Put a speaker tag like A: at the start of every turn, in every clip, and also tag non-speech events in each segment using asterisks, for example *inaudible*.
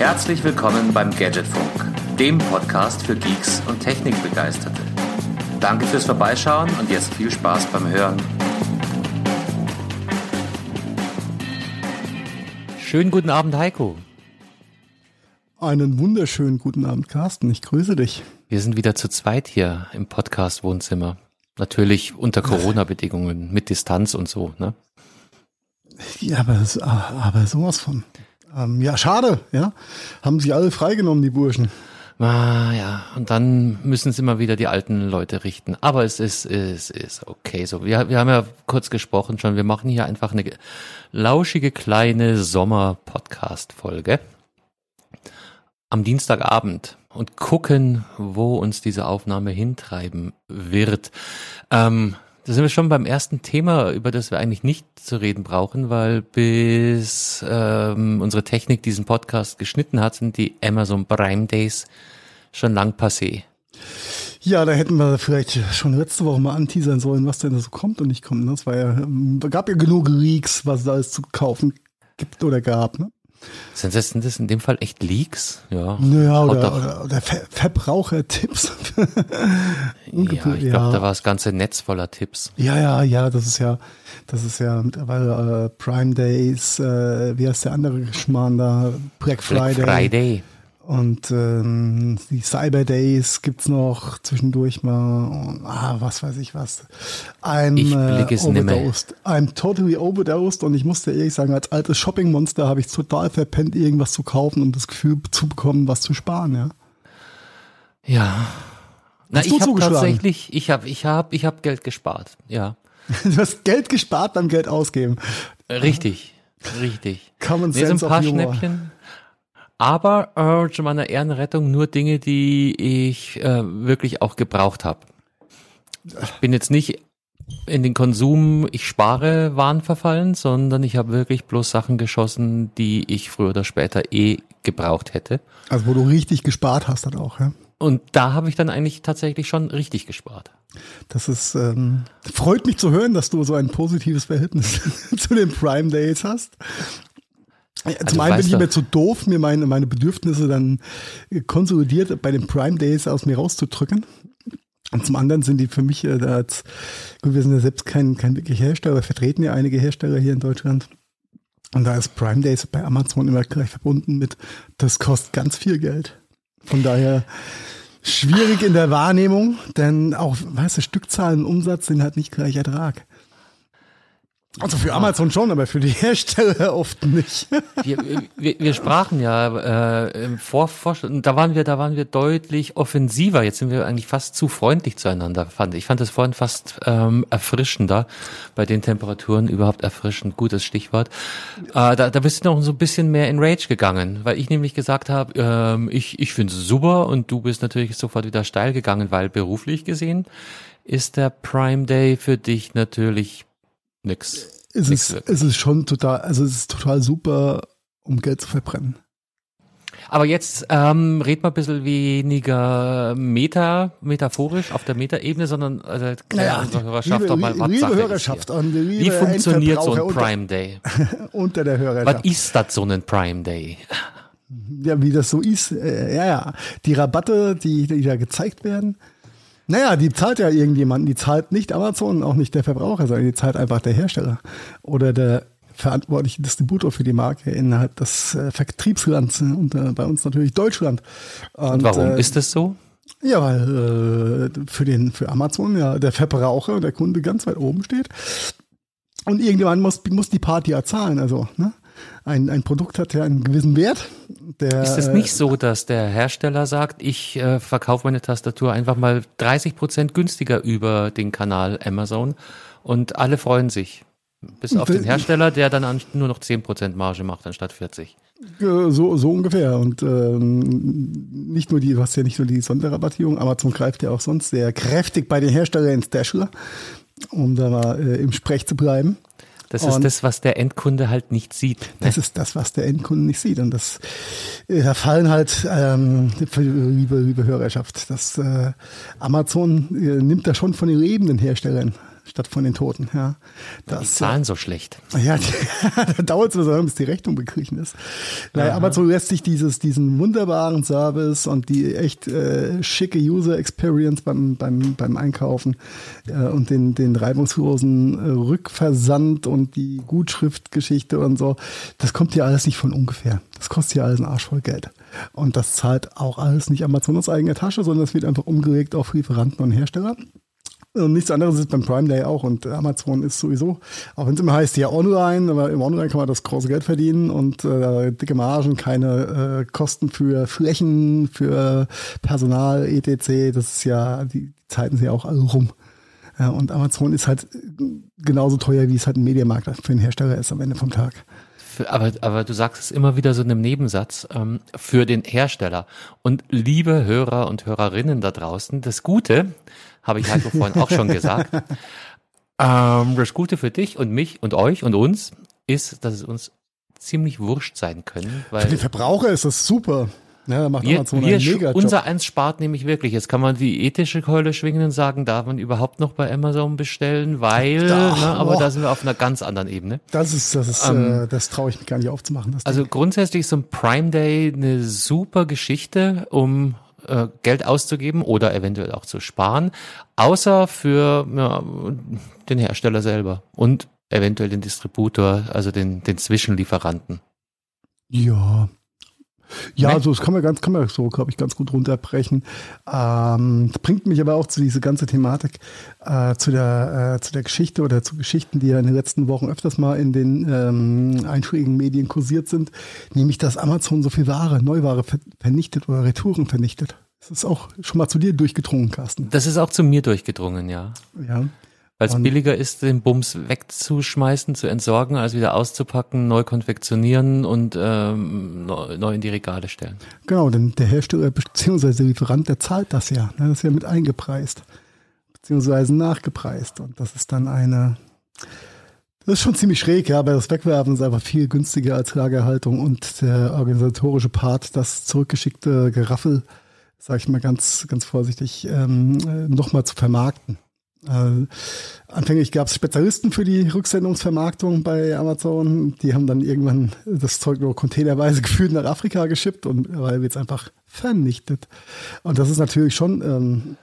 A: Herzlich willkommen beim Gadgetfunk, dem Podcast für Geeks und Technikbegeisterte. Danke fürs Vorbeischauen und jetzt viel Spaß beim Hören.
B: Schönen guten Abend, Heiko.
C: Einen wunderschönen guten Abend, Carsten. Ich grüße dich.
B: Wir sind wieder zu zweit hier im Podcast-Wohnzimmer. Natürlich unter Corona-Bedingungen, mit Distanz und so, ne?
C: Ja, aber, aber sowas von. Ähm, ja, schade, ja. Haben sich alle freigenommen, die Burschen.
B: Ah, ja, und dann müssen sie mal wieder die alten Leute richten. Aber es ist, es ist okay so. Wir, wir haben ja kurz gesprochen schon, wir machen hier einfach eine lauschige kleine Sommer-Podcast-Folge am Dienstagabend und gucken, wo uns diese Aufnahme hintreiben wird. Ähm, da sind wir schon beim ersten Thema, über das wir eigentlich nicht zu reden brauchen, weil bis ähm, unsere Technik diesen Podcast geschnitten hat, sind die Amazon Prime Days schon lang passé.
C: Ja, da hätten wir vielleicht schon letzte Woche mal anteasern sollen, was denn da so kommt und nicht kommt. Ne? Das war ja, ähm, gab ja genug Leaks, was es alles zu kaufen gibt oder gab. Ne?
B: Sind das, sind das in dem Fall echt Leaks?
C: Ja. Naja, oder, oder, oder Ver Verbrauchertipps. *laughs*
B: ja, ich glaube, da war das ganze Netz voller Tipps.
C: Ja, ja, ja, das ist ja, das ist ja mittlerweile äh, Prime Days, äh, wie heißt der andere Geschmarrn da? Black Friday. Black Friday. Und ähm, die Cyber Days gibt's noch zwischendurch mal. Und, ah, was weiß ich was. I'm
B: ich blick es
C: äh, overdosed. I'm totally overdosed. Und ich musste ehrlich sagen, als altes Shopping-Monster habe ich total verpennt, irgendwas zu kaufen und das Gefühl zu bekommen, was zu sparen, ja.
B: Ja. Na, ich habe tatsächlich, ich habe, ich habe, ich habe Geld gespart. Ja. *laughs*
C: du hast Geld gespart beim Geld ausgeben.
B: Richtig, richtig.
C: Common Sense
B: sind ein paar Schnäppchen. Aber äh, zu meiner Ehrenrettung nur Dinge, die ich äh, wirklich auch gebraucht habe. Ich bin jetzt nicht in den Konsum, ich spare Waren verfallen, sondern ich habe wirklich bloß Sachen geschossen, die ich früher oder später eh gebraucht hätte.
C: Also wo du richtig gespart hast dann auch, ja?
B: Und da habe ich dann eigentlich tatsächlich schon richtig gespart.
C: Das ist ähm, freut mich zu hören, dass du so ein positives Verhältnis *laughs* zu den Prime Days hast. Also Zum einen bin ich mir zu doof, mir meine, meine Bedürfnisse dann konsolidiert bei den Prime Days aus mir rauszudrücken. Und zum anderen sind die für mich, äh, als, gut, wir sind ja selbst kein, kein wirklich Hersteller, wir vertreten ja einige Hersteller hier in Deutschland. Und da ist Prime Days bei Amazon immer gleich verbunden mit, das kostet ganz viel Geld. Von daher schwierig in der Wahrnehmung, denn auch, weißt du, Stückzahlen, Umsatz sind halt nicht gleich Ertrag. Also für Amazon schon, aber für die Hersteller *laughs* oft nicht.
B: Wir, wir, wir sprachen ja äh, im Vorvorstand, da waren wir, da waren wir deutlich offensiver. Jetzt sind wir eigentlich fast zu freundlich zueinander. Fand ich fand das vorhin fast ähm, erfrischender bei den Temperaturen überhaupt erfrischend. Gutes Stichwort. Äh, da, da bist du noch so ein bisschen mehr in Rage gegangen, weil ich nämlich gesagt habe, ähm, ich ich finde es super und du bist natürlich sofort wieder steil gegangen, weil beruflich gesehen ist der Prime Day für dich natürlich nix.
C: Es nix ist, es ist schon total, also es ist total super, um Geld zu verbrennen.
B: Aber jetzt ähm, red mal ein bisschen weniger meta, metaphorisch auf der Meta-Ebene, sondern also
C: naja, unsere Hörerschaft liebe, doch mal, was liebe Hörerschaft und liebe
B: Wie funktioniert so ein Prime Day? *laughs*
C: unter der Hörerschaft.
B: Was ist das so ein Prime Day?
C: Ja, wie das so ist. Äh, ja, ja. Die Rabatte, die, die da gezeigt werden, naja, die zahlt ja irgendjemanden. Die zahlt nicht Amazon, auch nicht der Verbraucher, sondern die zahlt einfach der Hersteller oder der verantwortliche Distributor für die Marke innerhalb des äh, Vertriebslands und äh, bei uns natürlich Deutschland.
B: Und, und warum äh, ist das so?
C: Ja, weil äh, für den für Amazon ja der Verbraucher, der Kunde ganz weit oben steht. Und irgendjemand muss, muss die Party ja zahlen. Also, ne? Ein, ein Produkt hat ja einen gewissen Wert.
B: Der, ist es nicht so, dass der Hersteller sagt, ich äh, verkaufe meine Tastatur einfach mal 30 Prozent günstiger über den Kanal Amazon und alle freuen sich? Bis auf den Hersteller, der dann nur noch 10% Marge macht anstatt 40.
C: So, so ungefähr. Und ähm, nicht nur die, du hast ja nicht nur die Sonderrabattierung, Amazon greift ja auch sonst sehr kräftig bei den Herstellern ins Täschler, um da mal äh, im Sprech zu bleiben.
B: Das ist das, was der Endkunde halt nicht sieht. Ne?
C: Das ist das, was der Endkunde nicht sieht. Und das, äh, da fallen halt, ähm, liebe, liebe Hörerschaft, das äh, Amazon äh, nimmt da schon von den lebenden Herstellern statt von den Toten. Ja,
B: das, die zahlen so schlecht.
C: Ja, *laughs* da dauert es so bis die Rechnung begriffen ist. Naja, aber so lässt sich dieses, diesen wunderbaren Service und die echt äh, schicke User Experience beim, beim, beim Einkaufen äh, und den, den reibungslosen äh, Rückversand und die Gutschriftgeschichte und so, das kommt ja alles nicht von ungefähr. Das kostet ja alles ein Arsch voll Geld. Und das zahlt auch alles nicht Amazon aus eigener Tasche, sondern das wird einfach umgelegt auf Lieferanten und Hersteller. Und nichts anderes ist beim Prime Day auch. Und Amazon ist sowieso, auch wenn es immer heißt, ja online, aber im Online kann man das große Geld verdienen und äh, dicke Margen, keine äh, Kosten für Flächen, für Personal, etc. Das ist ja, die Zeiten sind ja auch alle rum. Ja, und Amazon ist halt genauso teuer, wie es halt ein Mediamarkt für den Hersteller ist am Ende vom Tag
B: aber, aber du sagst es immer wieder so in einem Nebensatz, ähm, für den Hersteller. Und liebe Hörer und Hörerinnen da draußen, das Gute, habe ich Heiko vorhin auch schon gesagt, *laughs* ähm, das Gute für dich und mich und euch und uns ist, dass es uns ziemlich wurscht sein können.
C: Weil für den Verbraucher ist das super. Ja, macht
B: wir, Amazon wir, einen mega Unser eins spart nämlich wirklich. Jetzt kann man die ethische Keule schwingen und sagen, darf man überhaupt noch bei Amazon bestellen, weil, da, ne, aber da sind wir auf einer ganz anderen Ebene.
C: Das ist, das ist, ähm, äh, das traue ich mich gar nicht aufzumachen.
B: also Ding. grundsätzlich ist so ein Prime Day eine super Geschichte, um äh, Geld auszugeben oder eventuell auch zu sparen, außer für ja, den Hersteller selber und eventuell den Distributor, also den, den Zwischenlieferanten.
C: Ja, ja, so das kann man ganz, kann man so, glaube ich, ganz gut runterbrechen. Ähm, bringt mich aber auch zu dieser ganze Thematik, äh, zu der, äh, zu der Geschichte oder zu Geschichten, die ja in den letzten Wochen öfters mal in den ähm, einschlägigen Medien kursiert sind, nämlich dass Amazon so viel Ware, Neuware vernichtet oder Retouren vernichtet. Das ist auch schon mal zu dir durchgedrungen, Carsten.
B: Das ist auch zu mir durchgedrungen, ja.
C: Ja.
B: Weil es billiger ist, den Bums wegzuschmeißen, zu entsorgen, als wieder auszupacken, neu konfektionieren und ähm, neu in die Regale stellen.
C: Genau, denn der Hersteller bzw. der Lieferant, der zahlt das ja. Ne? Das ist ja mit eingepreist, beziehungsweise nachgepreist. Und das ist dann eine, das ist schon ziemlich schräg, ja, aber das Wegwerfen ist einfach viel günstiger als Lagerhaltung und der organisatorische Part, das zurückgeschickte Geraffel, sage ich mal ganz, ganz vorsichtig, ähm, äh, nochmal zu vermarkten. Äh, anfänglich gab es Spezialisten für die Rücksendungsvermarktung bei Amazon. Die haben dann irgendwann das Zeug nur containerweise *laughs* gefühlt nach Afrika geschippt und weil wird es einfach vernichtet. Und das ist natürlich schon, ähm,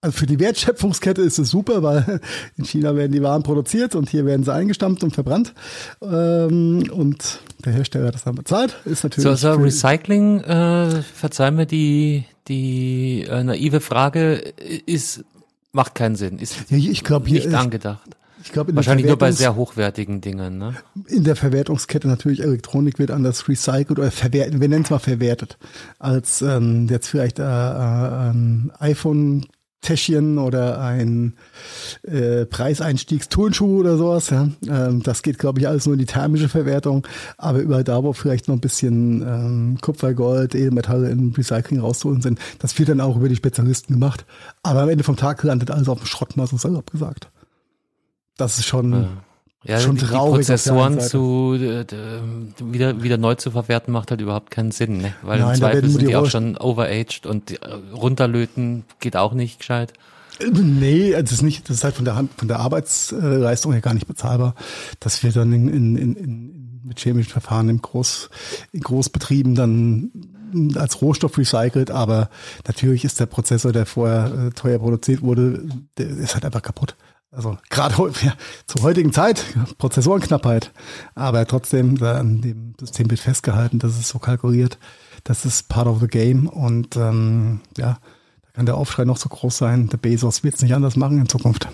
C: also für die Wertschöpfungskette ist es super, weil *laughs* in China werden die Waren produziert und hier werden sie eingestampft und verbrannt. Ähm, und der Hersteller hat das dann bezahlt. Ist natürlich.
B: So, so Recycling, äh, verzeih mir die, die äh, naive Frage, ist macht keinen Sinn. Ist
C: ich glaube
B: nicht angedacht. Ich glaube, wahrscheinlich nur bei sehr hochwertigen Dingen. Ne?
C: In der Verwertungskette natürlich Elektronik wird anders recycelt oder verwertet. Wir nennen es mal verwertet, als ähm, jetzt vielleicht äh, äh, ein iPhone Täschchen oder ein äh, Preiseinstiegsturnschuh oder sowas. Ja. Ähm, das geht, glaube ich, alles nur in die thermische Verwertung. Aber überall da, wo vielleicht noch ein bisschen ähm, Kupfer, Gold, Edelmetalle im Recycling rauszuholen sind, das wird dann auch über die Spezialisten gemacht. Aber am Ende vom Tag landet alles auf dem Schrott, mal so salopp gesagt. Das ist schon... Ja.
B: Ja, schon die, traurig. Die Prozessoren zu äh, wieder wieder neu zu verwerten macht halt überhaupt keinen Sinn, ne? Weil Nein, im Zweifel sind die, die auch schon overaged und die, äh, runterlöten geht auch nicht gescheit.
C: Nee, das ist nicht, das ist halt von der Hand, von der Arbeitsleistung her gar nicht bezahlbar. Das wird dann in, in, in, in, mit chemischen Verfahren im Groß, in Großbetrieben dann als Rohstoff recycelt, aber natürlich ist der Prozessor, der vorher äh, teuer produziert wurde, der ist halt einfach kaputt. Also gerade ja, zur heutigen Zeit, Prozessorenknappheit, aber trotzdem an dem System wird festgehalten, dass es so kalkuliert. Das ist part of the game und ähm, ja, da kann der Aufschrei noch so groß sein. Der Bezos wird es nicht anders machen in Zukunft.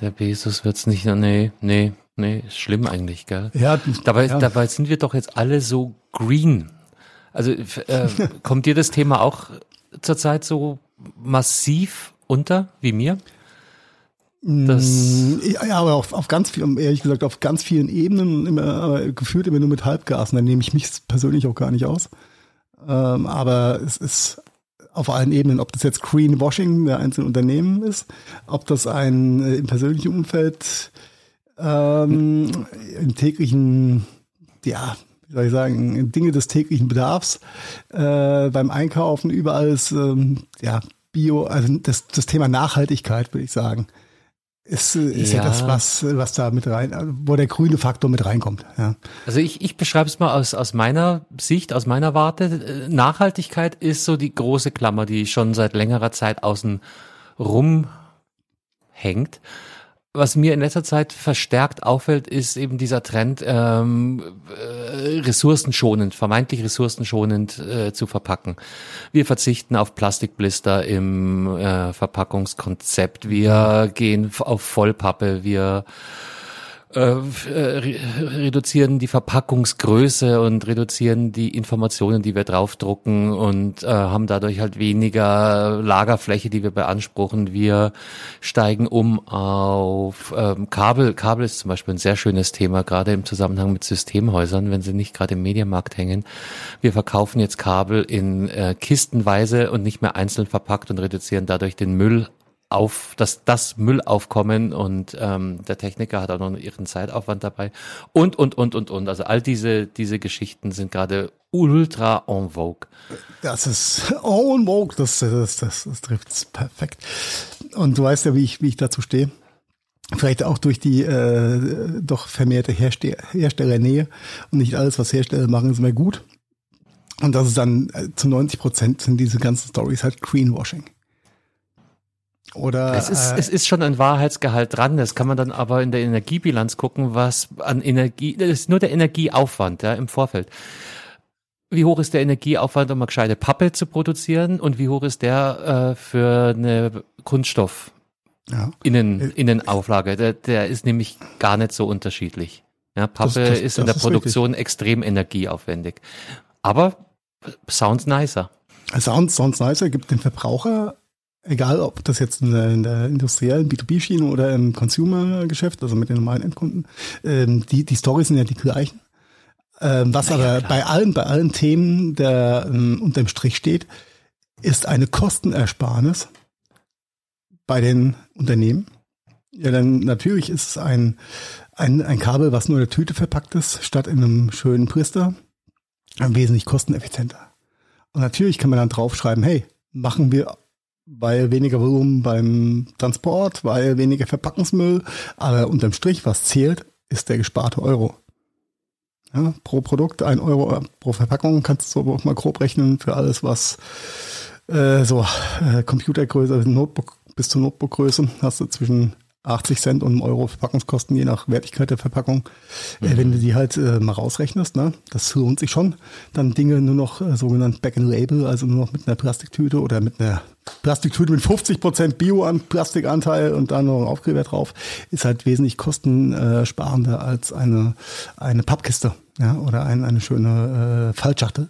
B: Der Bezos wird es nicht, nee, nee, nee, ist schlimm eigentlich, gell?
C: Ja,
B: dabei,
C: ja.
B: dabei sind wir doch jetzt alle so green. Also äh, kommt dir das Thema auch zurzeit so massiv unter wie mir?
C: Das mm, ja, aber auf, auf ganz viel, ehrlich gesagt, auf ganz vielen Ebenen immer, aber gefühlt immer nur mit Halbgasen. Da nehme ich mich persönlich auch gar nicht aus. Ähm, aber es ist auf allen Ebenen, ob das jetzt Greenwashing der einzelnen Unternehmen ist, ob das ein äh, im persönlichen Umfeld ähm, im täglichen, ja, wie soll ich sagen, Dinge des täglichen Bedarfs äh, beim Einkaufen, überall ist ähm, ja Bio, also das, das Thema Nachhaltigkeit, würde ich sagen ist, ist ja. ja, das, was, was da mit rein, wo der grüne Faktor mit reinkommt. Ja.
B: Also ich, ich beschreibe es mal aus, aus meiner Sicht, aus meiner Warte. Nachhaltigkeit ist so die große Klammer, die schon seit längerer Zeit außen rum hängt was mir in letzter Zeit verstärkt auffällt, ist eben dieser Trend, ähm, äh, ressourcenschonend, vermeintlich ressourcenschonend äh, zu verpacken. Wir verzichten auf Plastikblister im äh, Verpackungskonzept. Wir gehen auf Vollpappe. Wir äh, äh reduzieren die Verpackungsgröße und reduzieren die Informationen, die wir draufdrucken und äh, haben dadurch halt weniger Lagerfläche, die wir beanspruchen. Wir steigen um auf ähm, Kabel. Kabel ist zum Beispiel ein sehr schönes Thema, gerade im Zusammenhang mit Systemhäusern, wenn sie nicht gerade im Medienmarkt hängen. Wir verkaufen jetzt Kabel in äh, Kistenweise und nicht mehr einzeln verpackt und reduzieren dadurch den Müll auf das, das Müllaufkommen und ähm, der Techniker hat auch noch ihren Zeitaufwand dabei und und und und und also all diese diese Geschichten sind gerade ultra en vogue.
C: Das ist *laughs* en vogue, das das das, das trifft es perfekt. Und du weißt ja, wie ich wie ich dazu stehe. Vielleicht auch durch die äh, doch vermehrte Herste Herstellernähe und nicht alles, was Hersteller machen, ist mehr gut. Und das ist dann äh, zu 90 Prozent sind diese ganzen Stories halt Greenwashing. Oder
B: es ist, äh, es ist schon ein Wahrheitsgehalt dran. Das kann man dann aber in der Energiebilanz gucken, was an Energie, das ist nur der Energieaufwand ja, im Vorfeld. Wie hoch ist der Energieaufwand, um eine gescheite Pappe zu produzieren und wie hoch ist der äh, für eine Kunststoff ja. Innen, äh, Innenauflage? Der, der ist nämlich gar nicht so unterschiedlich. Ja, Pappe das, das, ist in der Produktion richtig. extrem energieaufwendig. Aber sounds nicer.
C: Sounds, sounds nicer, gibt dem Verbraucher egal ob das jetzt in der, in der industriellen B2B-Schiene oder im Consumer-Geschäft, also mit den normalen Endkunden, ähm, die, die Storys sind ja die gleichen. Ähm, was naja, aber klar. bei allen, bei allen Themen, der ähm, unter dem Strich steht, ist eine Kostenersparnis bei den Unternehmen. Ja, dann natürlich ist es ein, ein, ein Kabel, was nur in der Tüte verpackt ist, statt in einem schönen Priester, wesentlich kosteneffizienter. Und natürlich kann man dann draufschreiben, hey, machen wir weil weniger Volumen beim Transport, weil weniger Verpackungsmüll, aber unterm Strich, was zählt, ist der gesparte Euro. Ja, pro Produkt ein Euro pro Verpackung kannst du auch mal grob rechnen für alles, was äh, so äh, Computergröße, Notebook bis zur Notebookgröße hast du zwischen 80 Cent und Euro Verpackungskosten, je nach Wertigkeit der Verpackung. Mhm. Äh, wenn du die halt äh, mal rausrechnest, ne, das lohnt sich schon. Dann Dinge nur noch äh, sogenannt Back and Label, also nur noch mit einer Plastiktüte oder mit einer Plastiktüte mit 50 Prozent Bio-Plastikanteil und dann noch ein Aufkleber drauf, ist halt wesentlich kostensparender als eine, eine Pappkiste, ja, oder ein, eine schöne äh, Fallschachtel.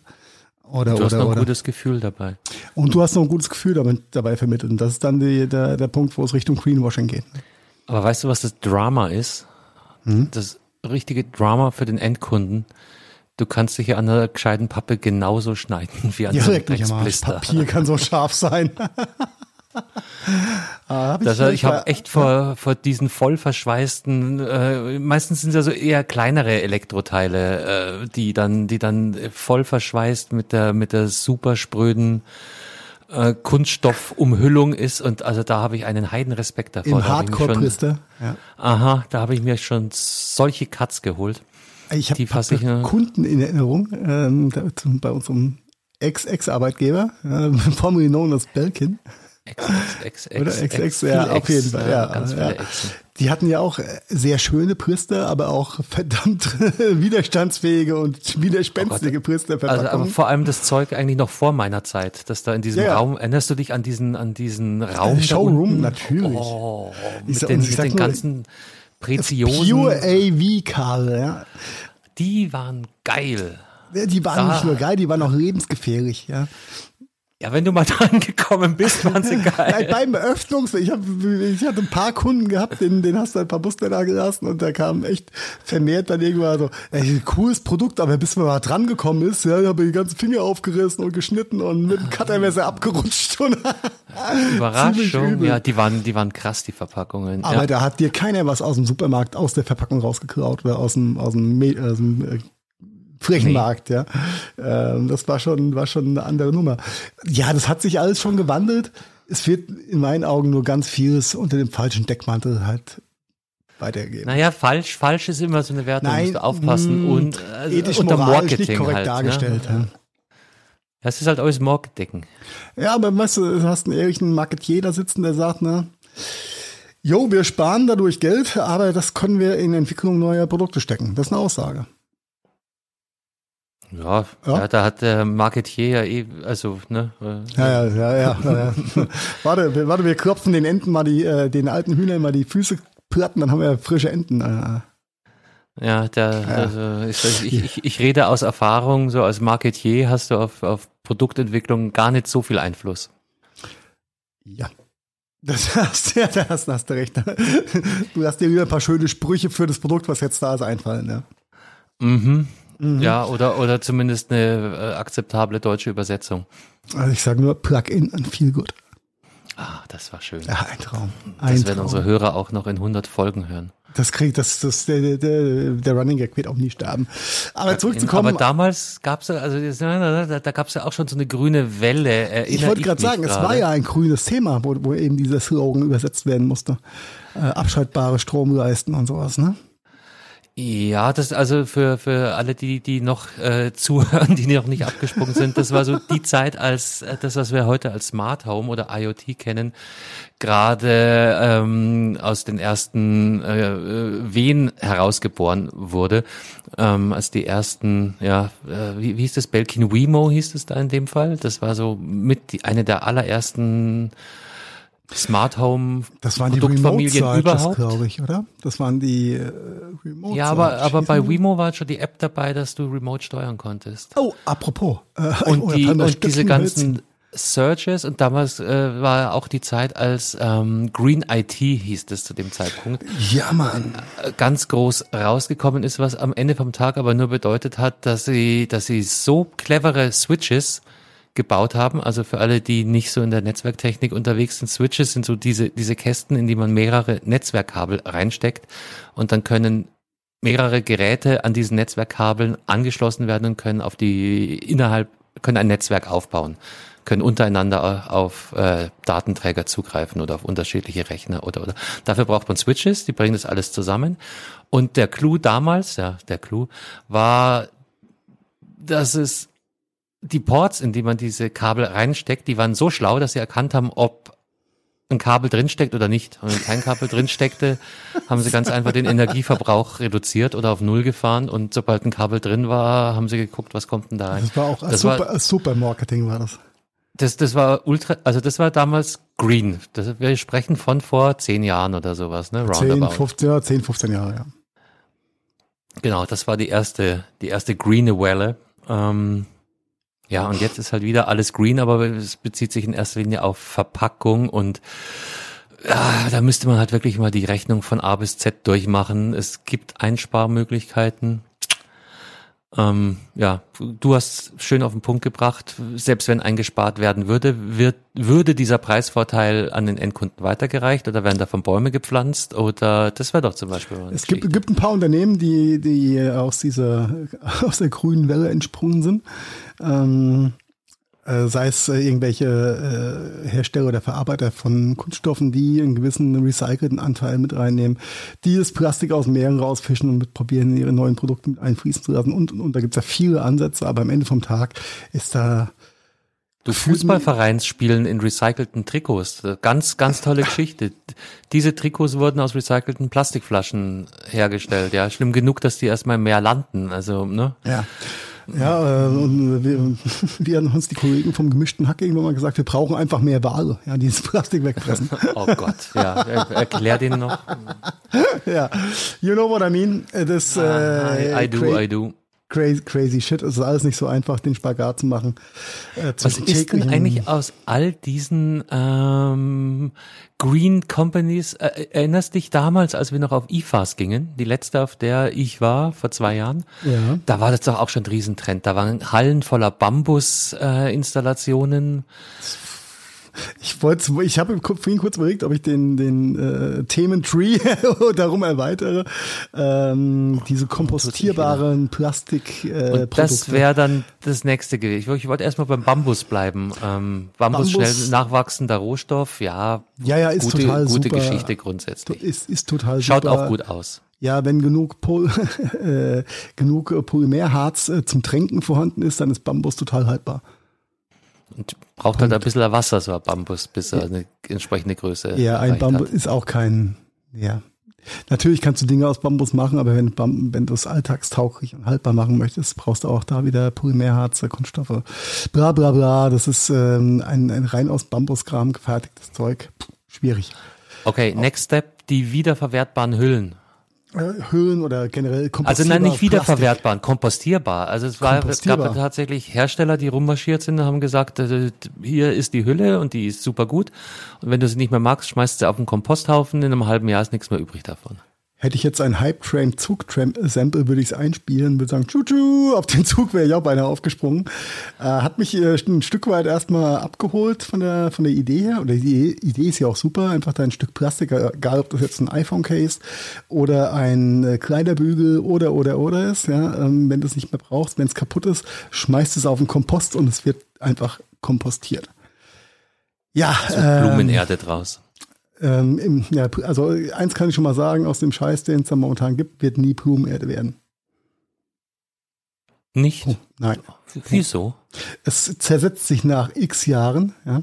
B: Oder, du hast oder, noch ein oder. gutes Gefühl dabei.
C: Und du hast noch ein gutes Gefühl damit, dabei vermittelt. Und das ist dann die, der, der Punkt, wo es Richtung Greenwashing geht.
B: Aber weißt du, was das Drama ist? Hm? Das richtige Drama für den Endkunden. Du kannst dich ja an einer gescheiten Pappe genauso schneiden wie an ja, einem
C: Drecksblister. Papier kann so scharf sein. *laughs*
B: ah, hab ich also ich habe echt vor, vor diesen voll verschweißten, äh, meistens sind es ja so eher kleinere Elektroteile, äh, die dann, die dann voll verschweißt mit der, mit der super spröden äh, Kunststoffumhüllung ist und also da habe ich einen Heidenrespekt davor.
C: In Hardcore-Priste.
B: Ja. Aha, da habe ich mir schon solche Cuts geholt.
C: Ich habe hab Kunden in Erinnerung ähm, bei unserem Ex-Ex-Arbeitgeber, äh, *laughs* formerly known as Belkin. Ex, Oder Ex, ja, auf jeden Fall. Ja, ja. Die hatten ja auch sehr schöne Priester, aber auch verdammt *laughs* widerstandsfähige und widerspenstige oh Priester.
B: Also aber vor allem das Zeug eigentlich noch vor meiner Zeit, dass da in diesem ja, Raum, erinnerst du dich an diesen, an diesen Raum?
C: Äh, Showroom, natürlich.
B: Oh, mit, sag, den, mit den ganzen Preziosen.
C: Pure AV-Kabel, ja.
B: Die waren geil.
C: Die waren ah. nicht nur geil, die waren auch lebensgefährlich, ja.
B: Ja, wenn du mal *laughs* dran gekommen bist, waren sie geil.
C: Beim Eröffnungs, ich, hab, ich hatte ein paar Kunden gehabt, den, den hast du ein paar Muster da gelassen und da kam echt vermehrt dann irgendwann so, ey, cooles Produkt, aber bis man mal dran gekommen ist, ja, ich habe die ganzen Finger aufgerissen und geschnitten und mit dem Cuttermesser abgerutscht. Und *laughs*
B: Überraschung, ja, die waren, die waren krass, die Verpackungen.
C: Aber
B: ja.
C: da hat dir keiner was aus dem Supermarkt, aus der Verpackung rausgeklaut oder aus dem, aus dem, aus dem äh, Flächenmarkt, nee. ja. Ähm, das war schon, war schon eine andere Nummer. Ja, das hat sich alles schon gewandelt. es wird in meinen Augen nur ganz vieles unter dem falschen Deckmantel halt weitergegeben.
B: Naja, falsch, falsch ist immer so eine Wertung, Nein, musst du aufpassen. Mh, mm, und
C: also ethisch, unter Marketing nicht korrekt halt, ne? dargestellt. Ne? Ja.
B: Das ist halt alles Marketing.
C: Ja, aber weißt du, du hast einen ehrlichen Marketier da sitzen, der sagt, ne, jo, wir sparen dadurch Geld, aber das können wir in Entwicklung neuer Produkte stecken. Das ist eine Aussage.
B: Ja, ja. ja da hat der Marketier ja eh, also, ne.
C: Äh, ja, ja, ja, ja. *laughs* warte, warte, wir klopfen den Enten mal die, äh, den alten Hühnern mal die Füße platten, dann haben wir frische Enten. Äh.
B: Ja, der. Also ich, ich, ich, rede aus Erfahrung, so als Marketier hast du auf, auf Produktentwicklung gar nicht so viel Einfluss.
C: Ja. Das hast, ja, da hast, hast du recht. Du hast dir wieder ein paar schöne Sprüche für das Produkt, was jetzt da ist, einfallen, ja.
B: Mhm. Mhm. Ja, oder, oder zumindest eine äh, akzeptable deutsche Übersetzung.
C: Also ich sage nur Plug-in und Feel Good.
B: Ah, das war schön.
C: Ja, ein Traum.
B: Ein das werden Traum. unsere Hörer auch noch in 100 Folgen hören.
C: Das kriegt, das, das, der, der, der Running Gag wird auch nie sterben. Aber zurückzukommen.
B: Aber damals gab's ja, also da, da gab's ja auch schon so eine grüne Welle.
C: ich wollte gerade sagen, grade. es war ja ein grünes Thema, wo, wo eben dieser Slogan übersetzt werden musste. Äh, abschaltbare Stromleisten und sowas, ne?
B: Ja, das also für für alle die die noch äh, *laughs* zuhören, die noch nicht abgesprungen sind, das war so die Zeit, als äh, das, was wir heute als Smart Home oder IoT kennen, gerade ähm, aus den ersten äh, Wehen herausgeboren wurde, ähm, als die ersten, ja, äh, wie, wie hieß das, Belkin Wemo hieß es da in dem Fall. Das war so mit die, eine der allerersten Smart Home
C: das waren Produktfamilien die überhaupt, glaube ich, oder? Das waren die äh,
B: Remote Ja, aber aber bei Wemo war schon die App dabei, dass du Remote steuern konntest.
C: Oh, apropos.
B: Äh, und, oh, die, und diese ganzen Searches und damals äh, war auch die Zeit, als ähm, Green IT hieß es zu dem Zeitpunkt.
C: Ja, Mann.
B: Äh, ganz groß rausgekommen ist, was am Ende vom Tag aber nur bedeutet hat, dass sie, dass sie so clevere Switches gebaut haben. Also für alle, die nicht so in der Netzwerktechnik unterwegs sind, Switches sind so diese, diese Kästen, in die man mehrere Netzwerkkabel reinsteckt und dann können mehrere Geräte an diesen Netzwerkkabeln angeschlossen werden und können auf die innerhalb können ein Netzwerk aufbauen, können untereinander auf äh, Datenträger zugreifen oder auf unterschiedliche Rechner oder oder. Dafür braucht man Switches, die bringen das alles zusammen. Und der Clou damals, ja, der Clou war, dass es die Ports, in die man diese Kabel reinsteckt, die waren so schlau, dass sie erkannt haben, ob ein Kabel drinsteckt oder nicht. Und wenn kein Kabel drinsteckte, haben sie ganz einfach den Energieverbrauch reduziert oder auf Null gefahren. Und sobald ein Kabel drin war, haben sie geguckt, was kommt denn da rein.
C: Das war auch das super, war, super Marketing war das.
B: Das, das war ultra, also das war damals green. Das, wir sprechen von vor zehn Jahren oder sowas, ne?
C: Roundabout. 10, 15, ja, 10, 15 Jahre, ja.
B: Genau, das war die erste, die erste grüne Welle. Ähm, ja, und jetzt ist halt wieder alles green, aber es bezieht sich in erster Linie auf Verpackung und ja, da müsste man halt wirklich mal die Rechnung von A bis Z durchmachen. Es gibt Einsparmöglichkeiten. Ähm, ja, du hast schön auf den Punkt gebracht, selbst wenn eingespart werden würde, wird, würde dieser Preisvorteil an den Endkunden weitergereicht oder werden davon Bäume gepflanzt oder das wäre doch zum Beispiel.
C: Es gibt, gibt ein paar Unternehmen, die, die aus dieser, *laughs* aus der grünen Welle entsprungen sind. Ähm, äh, sei es äh, irgendwelche äh, Hersteller oder Verarbeiter von Kunststoffen, die einen gewissen recycelten Anteil mit reinnehmen, die das Plastik aus Meeren rausfischen und mit probieren, ihre neuen Produkte mit einfließen zu lassen. Und, und, und da gibt's ja viele Ansätze, aber am Ende vom Tag ist da
B: Du Fußballvereinsspielen in recycelten Trikots. Ganz, ganz tolle Geschichte. Diese Trikots wurden aus recycelten Plastikflaschen hergestellt. Ja, schlimm genug, dass die erstmal im Meer landen. Also, ne?
C: Ja. Ja, äh, und wir, *laughs* wir haben uns die Kollegen vom gemischten Hack irgendwann mal gesagt, wir brauchen einfach mehr Ware, ja, die das *laughs* Plastik wegfressen. *laughs*
B: oh Gott, ja, erklär den noch.
C: ja, you know what I mean. Das,
B: ah, äh, I, I do, I do
C: crazy, crazy shit. Es ist alles nicht so einfach, den Spagat zu machen.
B: Äh, Was ist denn eigentlich aus all diesen ähm, Green Companies? Äh, erinnerst dich damals, als wir noch auf IFAS gingen, die letzte, auf der ich war, vor zwei Jahren? Ja. Da war das doch auch schon ein Riesentrend. Da waren Hallen voller Bambus-Installationen. Äh,
C: Ich wollte, ich habe vorhin kurz überlegt, ob ich den den äh, Thementree *laughs* darum erweitere. Ähm, diese kompostierbaren Plastik.
B: Äh, Und das wäre dann das nächste gewesen. Ich, wollte erstmal beim Bambus bleiben. Ähm, Bambus, Bambus, schnell nachwachsender Rohstoff, ja.
C: Ja, ja, ist
B: gute,
C: total
B: gute
C: super.
B: Geschichte grundsätzlich.
C: Ist, ist total
B: Schaut
C: super.
B: auch gut aus.
C: Ja, wenn genug, Pol *laughs* äh, genug Polymerharz äh, zum Tränken vorhanden ist, dann ist Bambus total haltbar.
B: Und braucht Punkt. halt ein bisschen Wasser, so ein Bambus, bis er eine entsprechende Größe
C: Ja, ein Bambus
B: hat.
C: ist auch kein, ja. Natürlich kannst du Dinge aus Bambus machen, aber wenn, wenn du es alltagstauglich und haltbar machen möchtest, brauchst du auch da wieder Polymerharz, Kunststoffe, bla bla bla. Das ist ähm, ein, ein rein aus Bambuskram gefertigtes Zeug. Puh, schwierig.
B: Okay, next step, die wiederverwertbaren Hüllen.
C: Höhlen oder generell kompostierbar.
B: Also nein, nicht wiederverwertbar, kompostierbar. Also es war, es gab tatsächlich Hersteller, die rummarschiert sind und haben gesagt, äh, hier ist die Hülle und die ist super gut. Und wenn du sie nicht mehr magst, schmeißt sie auf den Komposthaufen, in einem halben Jahr ist nichts mehr übrig davon.
C: Hätte ich jetzt ein Hype-Train Zug-Sample, würde ich es einspielen, würde sagen, tschu auf den Zug wäre ich auch beinahe aufgesprungen. Äh, hat mich äh, ein Stück weit erstmal abgeholt von der, von der Idee her. Oder die Idee ist ja auch super, einfach da ein Stück Plastik, egal ob das jetzt ein iPhone-Case oder ein äh, Kleiderbügel oder, oder, oder ist, ja, ähm, wenn du es nicht mehr brauchst, wenn es kaputt ist, schmeißt es auf den Kompost und es wird einfach kompostiert. Ja.
B: So Blumenerde ähm, draus.
C: Ähm, im, ja, also eins kann ich schon mal sagen, aus dem Scheiß, den es da momentan gibt, wird nie Blumenerde werden.
B: Nicht?
C: Oh, nein.
B: Wieso?
C: Es zersetzt sich nach x Jahren, ja,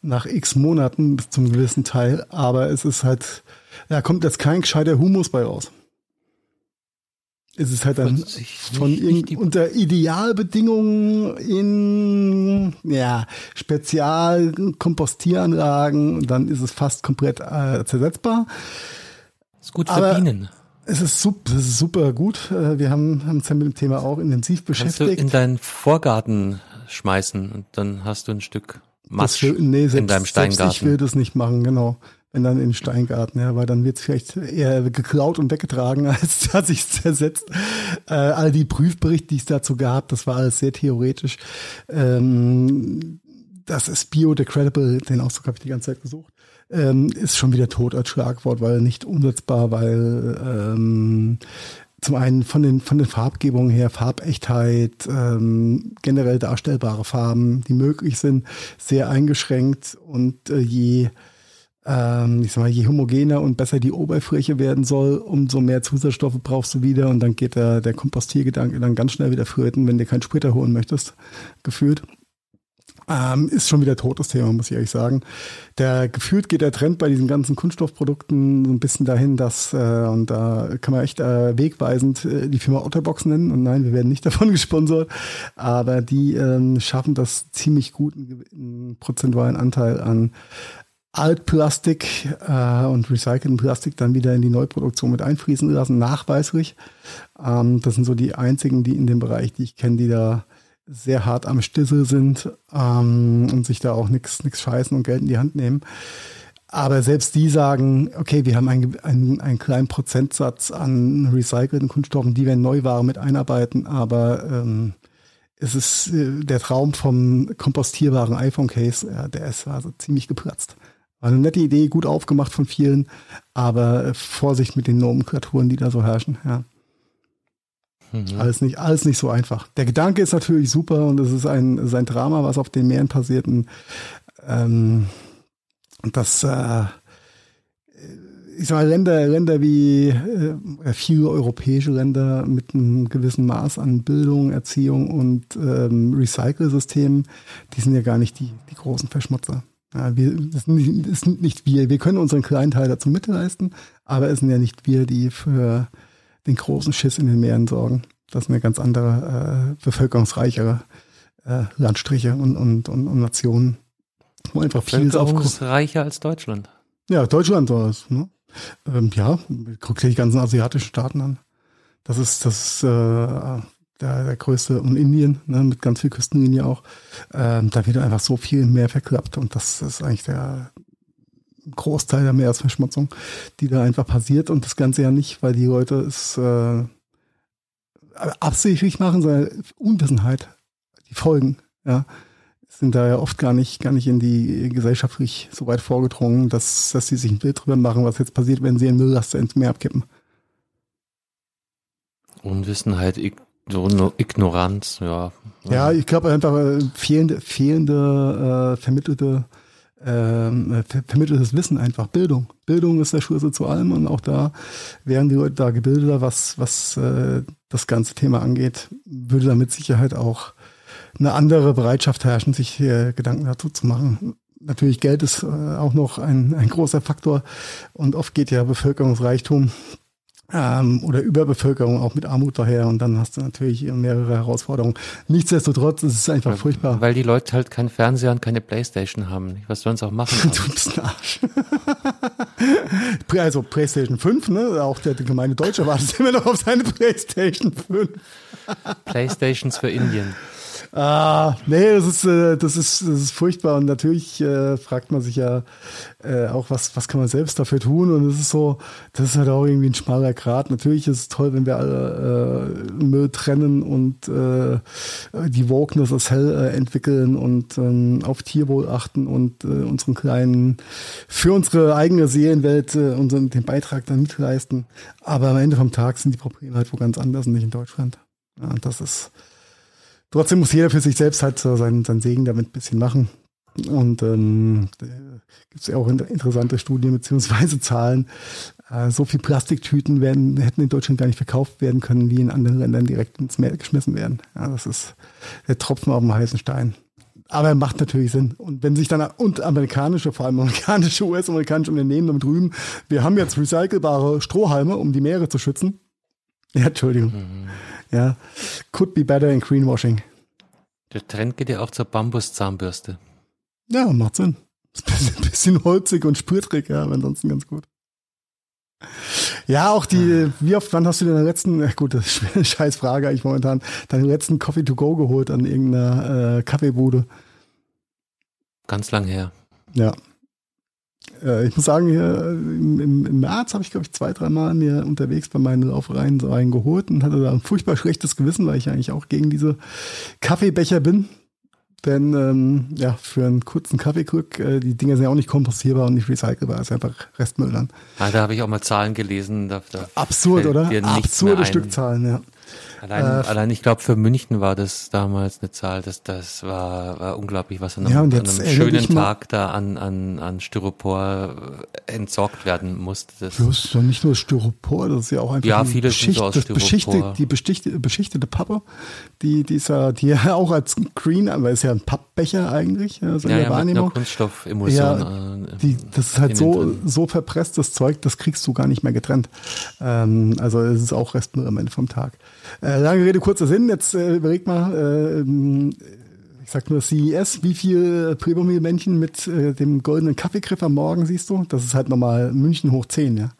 C: nach x Monaten bis zum gewissen Teil, aber es ist halt, da kommt jetzt kein gescheiter Humus bei raus ist es halt dann von nicht, unter Idealbedingungen in ja, Spezialkompostieranlagen dann ist es fast komplett äh, zersetzbar.
B: Ist gut für Bienen.
C: Es ist, super, es ist super gut. Äh, wir haben, haben uns ja mit dem Thema auch intensiv beschäftigt.
B: Kannst du in deinen Vorgarten schmeißen und dann hast du ein Stück Matsch
C: das, nee, selbst,
B: in deinem Steingarten.
C: ich will das nicht machen, genau wenn dann in Steingarten, ja, weil dann wird es vielleicht eher geklaut und weggetragen, *laughs* als dass sich zersetzt. Äh, all die Prüfberichte, die es dazu gab, das war alles sehr theoretisch. Ähm, das ist biodegradable, den Ausdruck habe ich die ganze Zeit gesucht, ähm, ist schon wieder tot als Schlagwort, weil nicht umsetzbar, weil ähm, zum einen von den, von den Farbgebungen her, Farbechtheit, ähm, generell darstellbare Farben, die möglich sind, sehr eingeschränkt und äh, je ähm, ich sag mal, je homogener und besser die Oberfläche werden soll, umso mehr Zusatzstoffe brauchst du wieder und dann geht der, der Kompostiergedanke dann ganz schnell wieder flöten, wenn du keinen Splitter holen möchtest, gefühlt. Ähm, ist schon wieder totes Thema, muss ich ehrlich sagen. Der gefühlt geht der Trend bei diesen ganzen Kunststoffprodukten so ein bisschen dahin, dass, äh, und da kann man echt äh, wegweisend äh, die Firma Otterbox nennen. Und nein, wir werden nicht *laughs* davon gesponsert, aber die ähm, schaffen das ziemlich gut, einen prozentualen Anteil an Altplastik äh, und recycelten Plastik dann wieder in die Neuproduktion mit einfließen lassen, nachweislich. Ähm, das sind so die einzigen, die in dem Bereich, die ich kenne, die da sehr hart am Stissel sind ähm, und sich da auch nichts scheißen und Geld in die Hand nehmen. Aber selbst die sagen, okay, wir haben einen, einen, einen kleinen Prozentsatz an recycelten Kunststoffen, die wir in Neuware mit einarbeiten, aber ähm, es ist äh, der Traum vom kompostierbaren iPhone-Case, ja, der ist also ziemlich geplatzt. War eine nette Idee, gut aufgemacht von vielen, aber Vorsicht mit den Nomenklaturen, die da so herrschen. Ja. Mhm. Alles, nicht, alles nicht so einfach. Der Gedanke ist natürlich super und es ist ein, ist ein Drama, was auf den Meeren passiert. Und, ähm, das, äh, ich sag mal, Länder, Länder wie äh, viele europäische Länder mit einem gewissen Maß an Bildung, Erziehung und ähm, Recycle-Systemen, die sind ja gar nicht die, die großen Verschmutzer. Ja, wir, das, sind nicht wir. Wir können unseren kleinen Teil dazu mitleisten, aber es sind ja nicht wir, die für den großen Schiss in den Meeren sorgen. Das sind ja ganz andere, äh, bevölkerungsreichere äh, Landstriche und, und, und, und Nationen.
B: Wo einfach viel auf reicher als Deutschland.
C: Ja, Deutschland soll es. Ne? Ähm, ja, guck dir die ganzen asiatischen Staaten an. Das ist, das ist äh, der, der größte und Indien, ne, mit ganz viel Küstenlinie auch, ähm, da wird einfach so viel mehr verklappt und das ist eigentlich der Großteil der Meeresverschmutzung, die da einfach passiert und das Ganze ja nicht, weil die Leute es äh, absichtlich machen, sondern Unwissenheit, die Folgen, ja. sind da ja oft gar nicht, gar nicht in die gesellschaftlich so weit vorgedrungen, dass, dass sie sich ein Bild drüber machen, was jetzt passiert, wenn sie einen Mülllaster ins Meer abkippen.
B: Unwissenheit, so Ignoranz, ja.
C: Ja, ich glaube einfach äh, fehlende, fehlende äh, vermittelte ähm, ver vermitteltes Wissen einfach, Bildung. Bildung ist der Schlüssel zu allem und auch da wären die Leute da gebildeter, was, was äh, das ganze Thema angeht, würde da mit Sicherheit auch eine andere Bereitschaft herrschen, sich äh, Gedanken dazu zu machen. Natürlich Geld ist äh, auch noch ein, ein großer Faktor und oft geht ja Bevölkerungsreichtum ähm, oder Überbevölkerung auch mit Armut daher und dann hast du natürlich mehrere Herausforderungen. Nichtsdestotrotz ist es einfach
B: weil,
C: furchtbar.
B: Weil die Leute halt keinen Fernseher und keine Playstation haben. Was sollen sie auch machen? *laughs*
C: du bist ein Arsch. *laughs* also Playstation 5, ne? Auch der, der gemeine Deutsche wartet *laughs* immer noch auf seine Playstation 5.
B: Playstations für Indien.
C: Ah, nee, das ist, äh, das ist, das ist furchtbar. Und natürlich äh, fragt man sich ja äh, auch, was, was kann man selbst dafür tun? Und es ist so, das ist halt auch irgendwie ein schmaler Grad. Natürlich ist es toll, wenn wir alle äh, Müll trennen und äh, die Wokeness als Hell äh, entwickeln und ähm, auf Tierwohl achten und äh, unseren kleinen, für unsere eigene Seelenwelt äh, unseren, den Beitrag dann mitleisten. Aber am Ende vom Tag sind die Probleme halt wo ganz anders und nicht in Deutschland. Ja, das ist, Trotzdem muss jeder für sich selbst halt so seinen, seinen Segen damit ein bisschen machen. Und ähm, gibt es ja auch interessante Studien beziehungsweise Zahlen. Äh, so viel Plastiktüten werden, hätten in Deutschland gar nicht verkauft werden können, wie in anderen Ländern direkt ins Meer geschmissen werden. Ja, das ist der Tropfen auf dem heißen Stein. Aber er macht natürlich Sinn. Und wenn sich dann und amerikanische, vor allem amerikanische, *laughs* US-amerikanische Unternehmen damit rühmen, wir haben jetzt recycelbare Strohhalme, um die Meere zu schützen. Ja, Entschuldigung. Mhm. Ja, could be better in greenwashing.
B: Der Trend geht ja auch zur Bambuszahnbürste.
C: Ja, macht Sinn. Ist *laughs* ein bisschen holzig und spürtrig, ja, aber ansonsten ganz gut. Ja, auch die, wie oft, wann hast du den letzten, gut, das ist eine *laughs* scheiß Frage eigentlich momentan, deinen letzten Coffee to go geholt an irgendeiner äh, Kaffeebude?
B: Ganz lang her.
C: Ja, äh, ich muss sagen, hier im, im März habe ich, glaube ich, zwei, dreimal mir unterwegs bei meinen Laufreihen so einen geholt und hatte da ein furchtbar schlechtes Gewissen, weil ich eigentlich auch gegen diese Kaffeebecher bin. Denn ähm, ja, für einen kurzen Kaffeekrück, äh, die Dinger sind ja auch nicht kompostierbar und nicht recycelbar, ist einfach Restmüll dann.
B: Ah, da habe ich auch mal Zahlen gelesen. Da, da
C: Absurd, oder? Absurde Stückzahlen, ja.
B: Allein, äh, allein ich glaube, für München war das damals eine Zahl, das, das war, war unglaublich, was an einem, ja, an einem schönen Tag da an, an, an Styropor äh, entsorgt werden musste.
C: Das, das ist doch nicht nur Styropor, das ist ja auch einfach
B: ja, viele Beschicht, so aus
C: das beschichtete, die beschichtete, beschichtete Pappe, die, die ist ja, die ja auch als Green, aber ist ja ein Pappbecher eigentlich, also
B: ja, in der ja, Wahrnehmung. Kunststoffemulsion.
C: Ja, äh, die, das ist halt so, so verpresstes Zeug, das kriegst du gar nicht mehr getrennt. Ähm, also es ist auch Restmüll am Ende vom Tag. Äh, lange Rede, kurzer Sinn. Jetzt äh, überleg mal, äh, ich sag nur CES, wie viel Playmobil-Männchen mit äh, dem goldenen Kaffeegriff am Morgen siehst du? Das ist halt nochmal München hoch 10, ja.